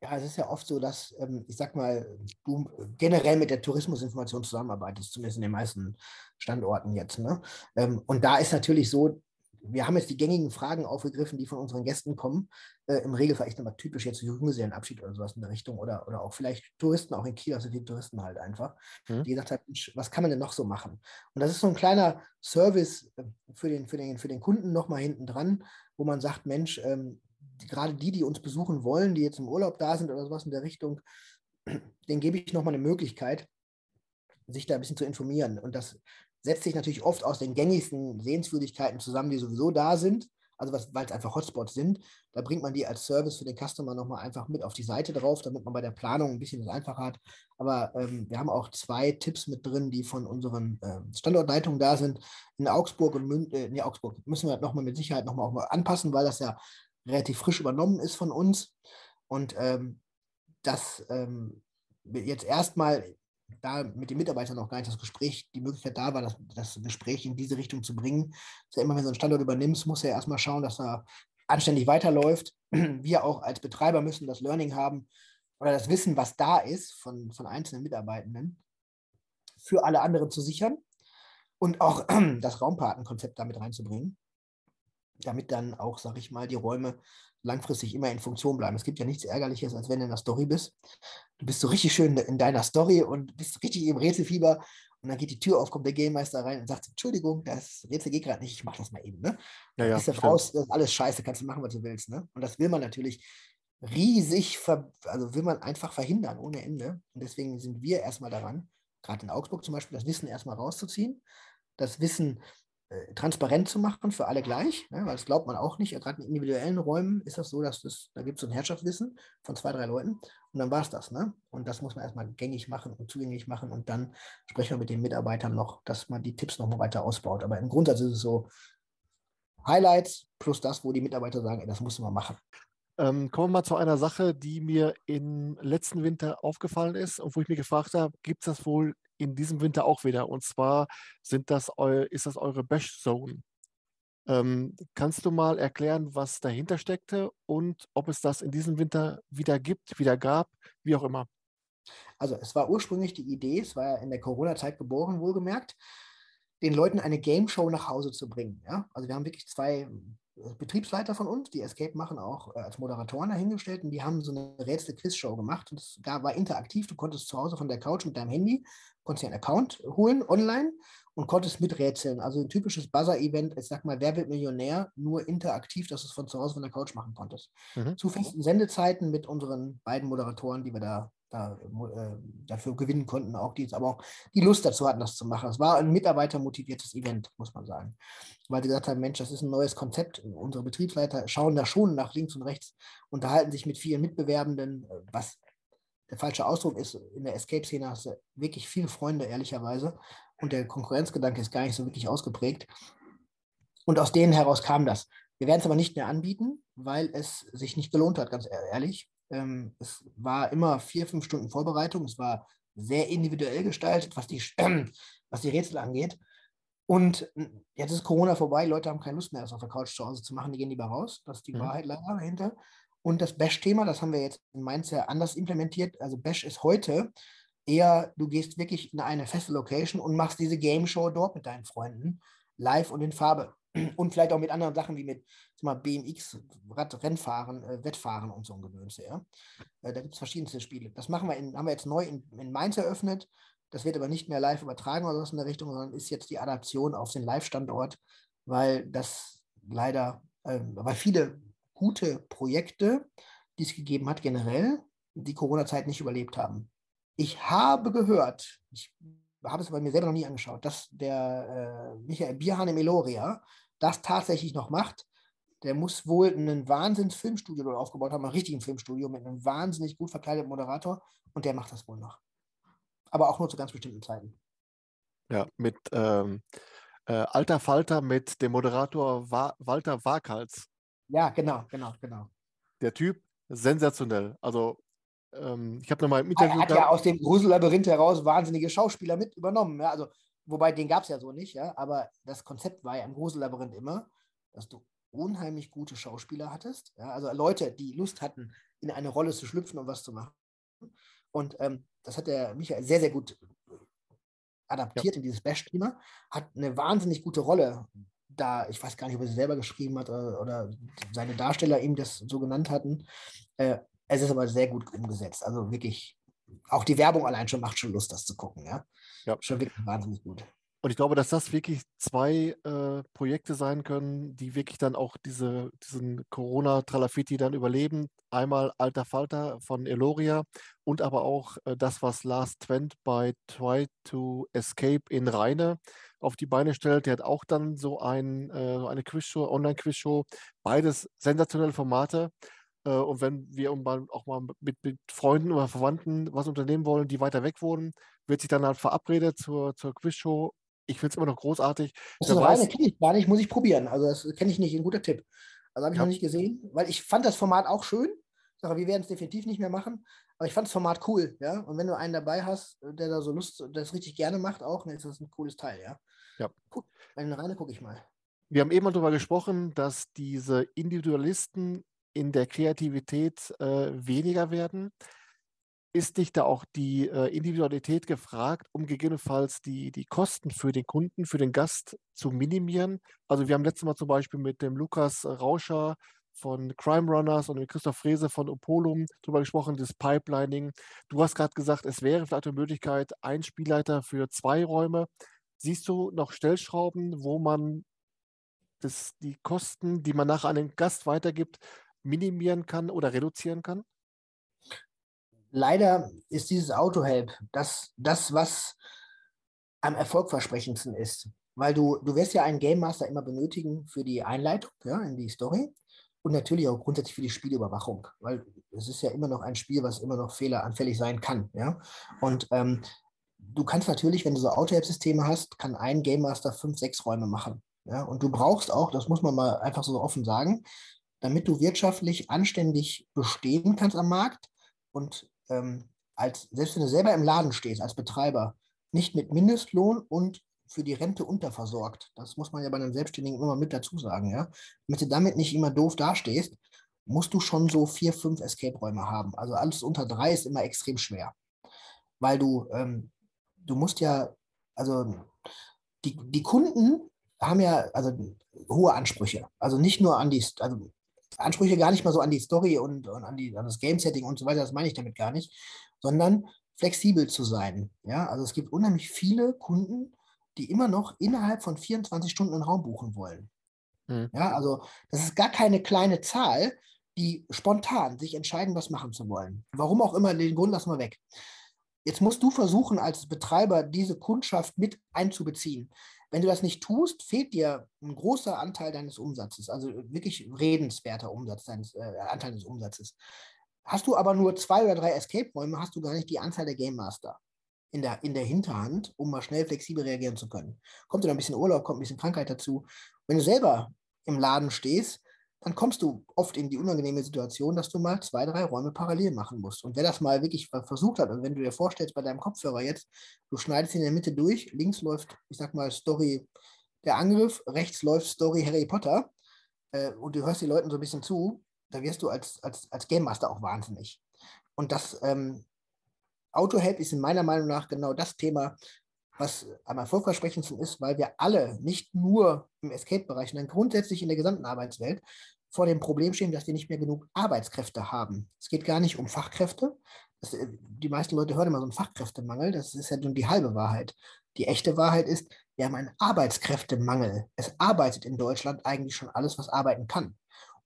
B: Ja, es ist ja oft so, dass, ähm, ich sag mal, du generell mit der Tourismusinformation zusammenarbeitest, zumindest in den meisten Standorten jetzt. Ne? Ähm, und da ist natürlich so, wir haben jetzt die gängigen Fragen aufgegriffen, die von unseren Gästen kommen. Äh, Im Regelfall echt nochmal typisch jetzt Junggesellenabschied oder sowas in der Richtung oder, oder auch vielleicht Touristen, auch in Kiel, also die Touristen halt einfach, mhm. die gesagt haben, was kann man denn noch so machen? Und das ist so ein kleiner Service äh, für den, für den, für den Kunden nochmal hinten dran, wo man sagt, Mensch, ähm, gerade die, die uns besuchen wollen, die jetzt im Urlaub da sind oder sowas in der Richtung, denen gebe ich nochmal eine Möglichkeit, sich da ein bisschen zu informieren. Und das setzt sich natürlich oft aus den gängigsten Sehenswürdigkeiten zusammen, die sowieso da sind. Also weil es einfach Hotspots sind, da bringt man die als Service für den Customer nochmal einfach mit auf die Seite drauf, damit man bei der Planung ein bisschen das einfacher hat. Aber ähm, wir haben auch zwei Tipps mit drin, die von unseren äh, Standortleitungen da sind. In Augsburg und München, äh, nee, Augsburg müssen wir nochmal mit Sicherheit nochmal anpassen, weil das ja relativ frisch übernommen ist von uns. Und ähm, das ähm, jetzt erstmal da mit den Mitarbeitern noch gar nicht das Gespräch, die Möglichkeit da war, das, das Gespräch in diese Richtung zu bringen. Ja immer, wenn du einen Standort übernimmst, muss er erstmal schauen, dass er anständig weiterläuft. Wir auch als Betreiber müssen das Learning haben oder das Wissen, was da ist von, von einzelnen Mitarbeitenden, für alle anderen zu sichern und auch das Raumpartnerkonzept damit reinzubringen, damit dann auch, sag ich mal, die Räume langfristig immer in Funktion bleiben. Es gibt ja nichts Ärgerliches, als wenn du in der Story bist. Du bist so richtig schön in deiner Story und bist richtig im Rätselfieber und dann geht die Tür auf, kommt der Game Meister rein und sagt, Entschuldigung, das Rätsel geht gerade nicht, ich mach das mal eben. Ne? Ja, ja, bist dann raus, das ist alles scheiße, kannst du machen, was du willst. Ne? Und das will man natürlich riesig, also will man einfach verhindern, ohne Ende. Und deswegen sind wir erstmal daran, gerade in Augsburg zum Beispiel, das Wissen erstmal rauszuziehen, das Wissen transparent zu machen für alle gleich, ne? weil das glaubt man auch nicht. Gerade in individuellen Räumen ist das so, dass das, da gibt es so ein Herrschaftswissen von zwei, drei Leuten und dann war es das. Ne? Und das muss man erstmal gängig machen und zugänglich machen und dann sprechen wir mit den Mitarbeitern noch, dass man die Tipps nochmal weiter ausbaut. Aber im Grundsatz ist es so, Highlights plus das, wo die Mitarbeiter sagen, ey, das müssen wir machen.
A: Ähm, kommen wir mal zu einer Sache, die mir im letzten Winter aufgefallen ist und wo ich mir gefragt habe, gibt es das wohl in diesem Winter auch wieder. Und zwar sind das eu, ist das eure Bash Zone. Ähm, kannst du mal erklären, was dahinter steckte und ob es das in diesem Winter wieder gibt, wieder gab, wie auch immer?
B: Also es war ursprünglich die Idee, es war ja in der Corona-Zeit geboren, wohlgemerkt, den Leuten eine Game Show nach Hause zu bringen. Ja? Also wir haben wirklich zwei Betriebsleiter von uns, die Escape machen, auch äh, als Moderatoren dahingestellt und die haben so eine Rätsel-Quiz-Show gemacht. Und es war interaktiv. Du konntest zu Hause von der Couch mit deinem Handy, konntest dir einen Account holen online und konntest miträtseln. Also ein typisches Buzzer-Event, ich sag mal, wer wird Millionär, nur interaktiv, dass du es von zu Hause von der Couch machen konntest. Mhm. Zu festen Sendezeiten mit unseren beiden Moderatoren, die wir da da, äh, dafür gewinnen konnten, auch die jetzt aber auch die Lust dazu hatten, das zu machen. Es war ein mitarbeitermotiviertes Event, muss man sagen. Weil sie gesagt haben, Mensch, das ist ein neues Konzept. Unsere Betriebsleiter schauen da schon nach links und rechts, unterhalten sich mit vielen Mitbewerbenden, äh, was der falsche Ausdruck ist. In der Escape-Szene hast du wirklich viele Freunde, ehrlicherweise. Und der Konkurrenzgedanke ist gar nicht so wirklich ausgeprägt. Und aus denen heraus kam das. Wir werden es aber nicht mehr anbieten, weil es sich nicht gelohnt hat, ganz e-, ehrlich. Ähm, es war immer vier, fünf Stunden Vorbereitung. Es war sehr individuell gestaltet, was die, äh, was die Rätsel angeht. Und hm, jetzt ist Corona vorbei, Leute haben keine Lust mehr, das auf der Couch zu Hause zu machen, die gehen lieber raus. Das ist die mhm. Wahrheit leider dahinter. Und das Bash-Thema, das haben wir jetzt in Mainz ja anders implementiert. Also Bash ist heute eher, du gehst wirklich in eine feste Location und machst diese Game Show dort mit deinen Freunden, live und in Farbe. Und vielleicht auch mit anderen Sachen wie mit mal, BMX, Rad, Rennfahren, äh, Wettfahren und so ein Gedönse. Ja? Äh, da gibt es verschiedenste Spiele. Das machen wir in, haben wir jetzt neu in, in Mainz eröffnet. Das wird aber nicht mehr live übertragen oder was in der Richtung, sondern ist jetzt die Adaption auf den Live-Standort, weil das leider, äh, weil viele gute Projekte, die es gegeben hat, generell die Corona-Zeit nicht überlebt haben. Ich habe gehört, ich habe es bei mir selber noch nie angeschaut, dass der äh, Michael Bierhahn im Eloria das tatsächlich noch macht. Der muss wohl ein Wahnsinns-Filmstudio dort aufgebaut haben, ein richtiges Filmstudio mit einem wahnsinnig gut verkleideten Moderator und der macht das wohl noch. Aber auch nur zu ganz bestimmten Zeiten.
A: Ja, mit ähm, äh, Alter Falter mit dem Moderator Wa Walter Wagholz.
B: Ja, genau, genau, genau.
A: Der Typ, sensationell. Also ähm, ich habe nochmal im Interview.
B: Er hat ja aus dem Grusellabyrinth heraus wahnsinnige Schauspieler mit übernommen. Ja? Also, wobei den gab es ja so nicht, ja. Aber das Konzept war ja im Grusellabyrinth immer, dass du unheimlich gute Schauspieler hattest. Ja? Also Leute, die Lust hatten, in eine Rolle zu schlüpfen und was zu machen. Und ähm, das hat der Michael sehr, sehr gut adaptiert ja. in dieses Bash-Thema, hat eine wahnsinnig gute Rolle da, ich weiß gar nicht, ob er sie selber geschrieben hat oder, oder seine Darsteller ihm das so genannt hatten. Äh, es ist aber sehr gut umgesetzt. Also wirklich, auch die Werbung allein schon macht schon Lust, das zu gucken. Ja, ja. schon wirklich wahnsinnig gut.
A: Und ich glaube, dass das wirklich zwei äh, Projekte sein können, die wirklich dann auch diese, diesen Corona-Tralafiti dann überleben. Einmal Alter Falter von Eloria und aber auch äh, das, was Last Twent bei Try to Escape in Rheine auf die Beine stellt. Der hat auch dann so ein, äh, eine Quizshow, Online-Quizshow. Beides sensationelle Formate. Äh, und wenn wir auch mal mit, mit, Freunden oder Verwandten was unternehmen wollen, die weiter weg wohnen, wird sich dann halt verabredet zur, zur Quizshow. Ich finde es immer noch großartig.
B: Das ist eine kenne ich gar nicht, muss ich probieren. Also das kenne ich nicht, ein guter Tipp. Also habe ich ja. noch nicht gesehen, weil ich fand das Format auch schön. Ich sage, wir werden es definitiv nicht mehr machen, aber ich fand das Format cool, ja. Und wenn du einen dabei hast, der da so Lust, das richtig gerne macht, auch, dann ist das ein cooles Teil, ja.
A: Ja.
B: Cool. Wenn rein, gucke ich mal.
A: Wir haben eben mal darüber gesprochen, dass diese Individualisten in der Kreativität äh, weniger werden? Ist nicht da auch die äh, Individualität gefragt, um gegebenenfalls die, die Kosten für den Kunden, für den Gast zu minimieren? Also wir haben letztes Mal zum Beispiel mit dem Lukas Rauscher von Crime Runners und mit Christoph Frese von Opolum darüber gesprochen, das Pipelining. Du hast gerade gesagt, es wäre vielleicht eine Möglichkeit, ein Spielleiter für zwei Räume. Siehst du noch Stellschrauben, wo man das, die Kosten, die man nachher an den Gast weitergibt, minimieren kann oder reduzieren kann?
B: Leider ist dieses Autohelp das, das, was am erfolgversprechendsten ist. Weil du, du wirst ja einen Game Master immer benötigen für die Einleitung ja, in die Story und natürlich auch grundsätzlich für die Spielüberwachung, weil es ist ja immer noch ein Spiel, was immer noch fehleranfällig sein kann. Ja? Und ähm, du kannst natürlich, wenn du so Auto-App-Systeme hast, kann ein Game Master fünf, sechs Räume machen. Ja? Und du brauchst auch, das muss man mal einfach so offen sagen, damit du wirtschaftlich anständig bestehen kannst am Markt und ähm, als, selbst wenn du selber im Laden stehst als Betreiber, nicht mit Mindestlohn und für die Rente unterversorgt. Das muss man ja bei einem Selbstständigen immer mit dazu sagen, ja. Damit du damit nicht immer doof dastehst, musst du schon so vier, fünf Escape-Räume haben. Also alles unter drei ist immer extrem schwer. Weil du, ähm, du musst ja, also die, die Kunden haben ja also hohe Ansprüche. Also nicht nur an die, also Ansprüche gar nicht mal so an die Story und, und an, die, an das Game-Setting und so weiter, das meine ich damit gar nicht, sondern flexibel zu sein. Ja, also es gibt unheimlich viele Kunden, die immer noch innerhalb von 24 Stunden einen Raum buchen wollen. Mhm. Ja, also das ist gar keine kleine Zahl, die spontan sich entscheiden, was machen zu wollen. Warum auch immer, den Grund lassen wir weg. Jetzt musst du versuchen, als Betreiber diese Kundschaft mit einzubeziehen. Wenn du das nicht tust, fehlt dir ein großer Anteil deines Umsatzes, also wirklich redenswerter Umsatz deines, äh, Anteil des Umsatzes. Hast du aber nur zwei oder drei Escape-Räume, hast du gar nicht die Anzahl der Game Master in der, in der Hinterhand, um mal schnell flexibel reagieren zu können. Kommt dir noch ein bisschen Urlaub, kommt ein bisschen Krankheit dazu. Wenn du selber im Laden stehst, dann kommst du oft in die unangenehme Situation, dass du mal zwei, drei Räume parallel machen musst. Und wer das mal wirklich versucht hat, und wenn du dir vorstellst, bei deinem Kopfhörer jetzt, du schneidest in der Mitte durch, links läuft, ich sag mal, Story der Angriff, rechts läuft Story Harry Potter, äh, und du hörst die Leuten so ein bisschen zu, da wirst du als, als, als Game Master auch wahnsinnig. Und das, ähm, Autohelp ist in meiner Meinung nach genau das Thema, was am erfolgversprechendsten ist, weil wir alle, nicht nur im Escape-Bereich, sondern grundsätzlich in der gesamten Arbeitswelt, vor dem Problem stehen, dass wir nicht mehr genug Arbeitskräfte haben. Es geht gar nicht um Fachkräfte. Das, äh, die meisten Leute hören immer so einen Fachkräftemangel. Das ist ja nur die halbe Wahrheit. Die echte Wahrheit ist, wir haben einen Arbeitskräftemangel. Es arbeitet in Deutschland eigentlich schon alles, was arbeiten kann.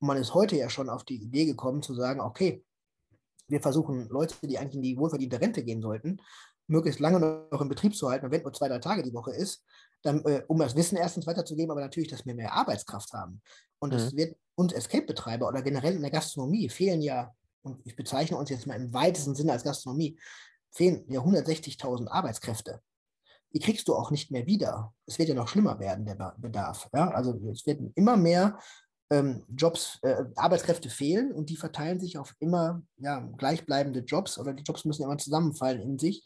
B: Und man ist heute ja schon auf die Idee gekommen zu sagen, okay, wir versuchen Leute, die eigentlich in die wohlverdiente Rente gehen sollten, möglichst lange noch im Betrieb zu halten, und wenn nur zwei, drei Tage die Woche ist, dann, äh, um das Wissen erstens weiterzugeben, aber natürlich, dass wir mehr Arbeitskraft haben. Und es mhm. wird uns Escape-Betreiber oder generell in der Gastronomie fehlen ja, und ich bezeichne uns jetzt mal im weitesten Sinne als Gastronomie, fehlen ja 160.000 Arbeitskräfte. Die kriegst du auch nicht mehr wieder. Es wird ja noch schlimmer werden, der Bedarf. Ja? Also es werden immer mehr ähm, Jobs, äh, Arbeitskräfte fehlen und die verteilen sich auf immer ja, gleichbleibende Jobs oder die Jobs müssen immer zusammenfallen in sich.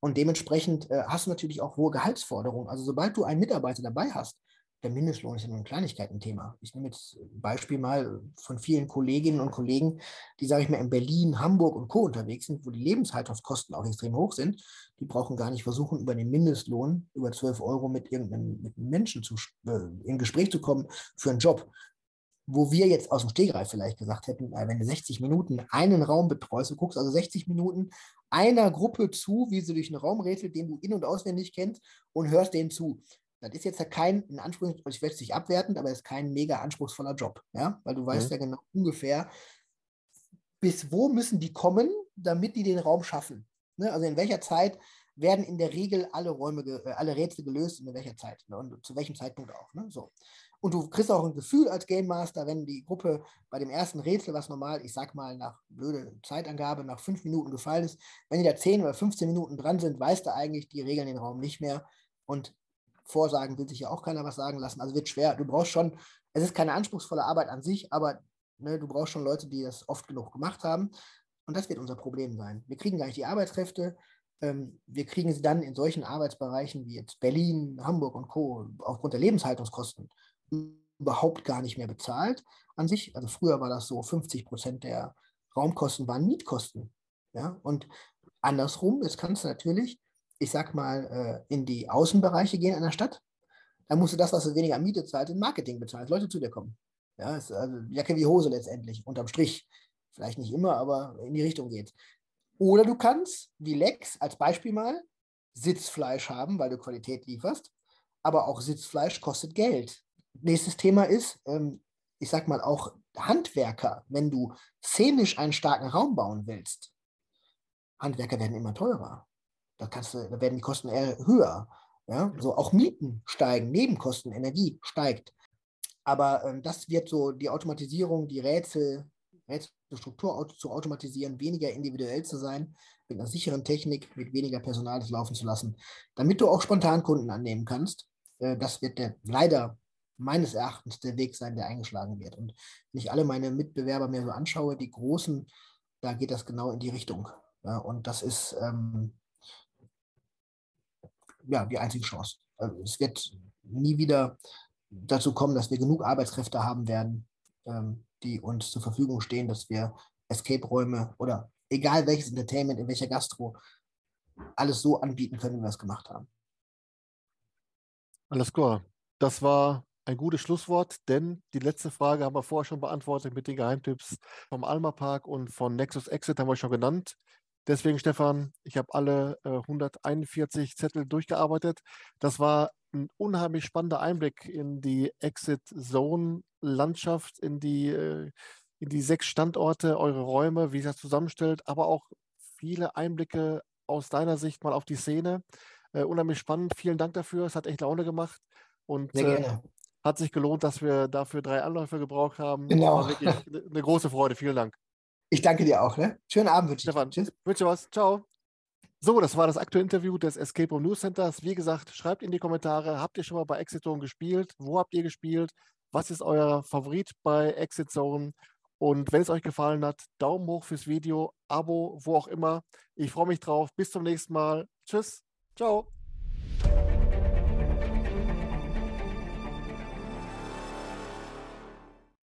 B: Und dementsprechend äh, hast du natürlich auch hohe Gehaltsforderungen. Also sobald du einen Mitarbeiter dabei hast, der Mindestlohn ist ja nur ein Kleinigkeiten-Thema. Ich nehme jetzt ein Beispiel mal von vielen Kolleginnen und Kollegen, die, sage ich mal, in Berlin, Hamburg und Co. unterwegs sind, wo die Lebenshaltungskosten auch extrem hoch sind. Die brauchen gar nicht versuchen, über den Mindestlohn, über 12 Euro mit irgendeinem mit Menschen zu, äh, in Gespräch zu kommen für einen Job wo wir jetzt aus dem Stegreif vielleicht gesagt hätten, äh, wenn du 60 Minuten einen Raum betreust, du guckst also 60 Minuten einer Gruppe zu, wie sie durch einen Raum rätselt, den du in- und auswendig kennst und hörst denen zu. Das ist jetzt kein, in Anspruch, ich werde es nicht abwertend, aber es ist kein mega anspruchsvoller Job, ja, weil du weißt mhm. ja genau ungefähr, bis wo müssen die kommen, damit die den Raum schaffen. Ne? Also in welcher Zeit werden in der Regel alle Räume, äh, alle Rätsel gelöst und in welcher Zeit ne? und zu welchem Zeitpunkt auch. Ne? So. Und du kriegst auch ein Gefühl als Game Master, wenn die Gruppe bei dem ersten Rätsel, was normal, ich sag mal, nach blöde Zeitangabe, nach fünf Minuten gefallen ist, wenn die da zehn oder 15 Minuten dran sind, weißt du eigentlich, die regeln den Raum nicht mehr. Und Vorsagen will sich ja auch keiner was sagen lassen. Also wird schwer. Du brauchst schon, es ist keine anspruchsvolle Arbeit an sich, aber ne, du brauchst schon Leute, die das oft genug gemacht haben. Und das wird unser Problem sein. Wir kriegen gar nicht die Arbeitskräfte. Ähm, wir kriegen sie dann in solchen Arbeitsbereichen wie jetzt Berlin, Hamburg und Co. aufgrund der Lebenshaltungskosten überhaupt gar nicht mehr bezahlt an sich. Also früher war das so, 50 Prozent der Raumkosten waren Mietkosten. Ja? Und andersrum, jetzt kannst du natürlich, ich sag mal, äh, in die Außenbereiche gehen einer Stadt. Dann musst du das, was du weniger Miete zahlst, in Marketing bezahlen, Leute zu dir kommen. Ja, ist also Jacke wie Hose letztendlich, unterm Strich. Vielleicht nicht immer, aber in die Richtung geht. Oder du kannst, wie Lex als Beispiel mal, Sitzfleisch haben, weil du Qualität lieferst. Aber auch Sitzfleisch kostet Geld. Nächstes Thema ist, ähm, ich sag mal auch Handwerker, wenn du szenisch einen starken Raum bauen willst, Handwerker werden immer teurer. Da, kannst du, da werden die Kosten eher höher. Ja? So auch Mieten steigen, Nebenkosten, Energie steigt. Aber ähm, das wird so die Automatisierung, die Rätsel, Rätselstruktur zu automatisieren, weniger individuell zu sein, mit einer sicheren Technik, mit weniger Personal das laufen zu lassen, damit du auch spontan Kunden annehmen kannst. Äh, das wird der leider meines Erachtens der Weg sein, der eingeschlagen wird. Und wenn ich alle meine Mitbewerber mir so anschaue, die Großen, da geht das genau in die Richtung. Ja, und das ist ähm, ja die einzige Chance. Also es wird nie wieder dazu kommen, dass wir genug Arbeitskräfte haben werden, ähm, die uns zur Verfügung stehen, dass wir Escape-Räume oder egal welches Entertainment, in welcher Gastro, alles so anbieten können, wie wir es gemacht haben.
A: Alles klar. Das war ein gutes Schlusswort, denn die letzte Frage haben wir vorher schon beantwortet mit den Geheimtipps vom Alma Park und von Nexus Exit haben wir schon genannt. Deswegen, Stefan, ich habe alle äh, 141 Zettel durchgearbeitet. Das war ein unheimlich spannender Einblick in die Exit Zone Landschaft, in die, äh, in die sechs Standorte, eure Räume, wie ihr das zusammenstellt, aber auch viele Einblicke aus deiner Sicht mal auf die Szene. Äh, unheimlich spannend. Vielen Dank dafür. Es hat echt Laune gemacht. Und Sehr äh, hat sich gelohnt, dass wir dafür drei Anläufe gebraucht haben.
B: Genau.
A: War wirklich eine große Freude. Vielen Dank.
B: Ich danke dir auch. Ne? Schönen Abend wünsche
A: ich. Stefan, Tschüss. Wünsche was. Ciao. So, das war das aktuelle Interview des Escape Room News Centers. Wie gesagt, schreibt in die Kommentare, habt ihr schon mal bei Exit Zone gespielt? Wo habt ihr gespielt? Was ist euer Favorit bei Exit Zone? Und wenn es euch gefallen hat, Daumen hoch fürs Video, Abo, wo auch immer. Ich freue mich drauf. Bis zum nächsten Mal. Tschüss. Ciao.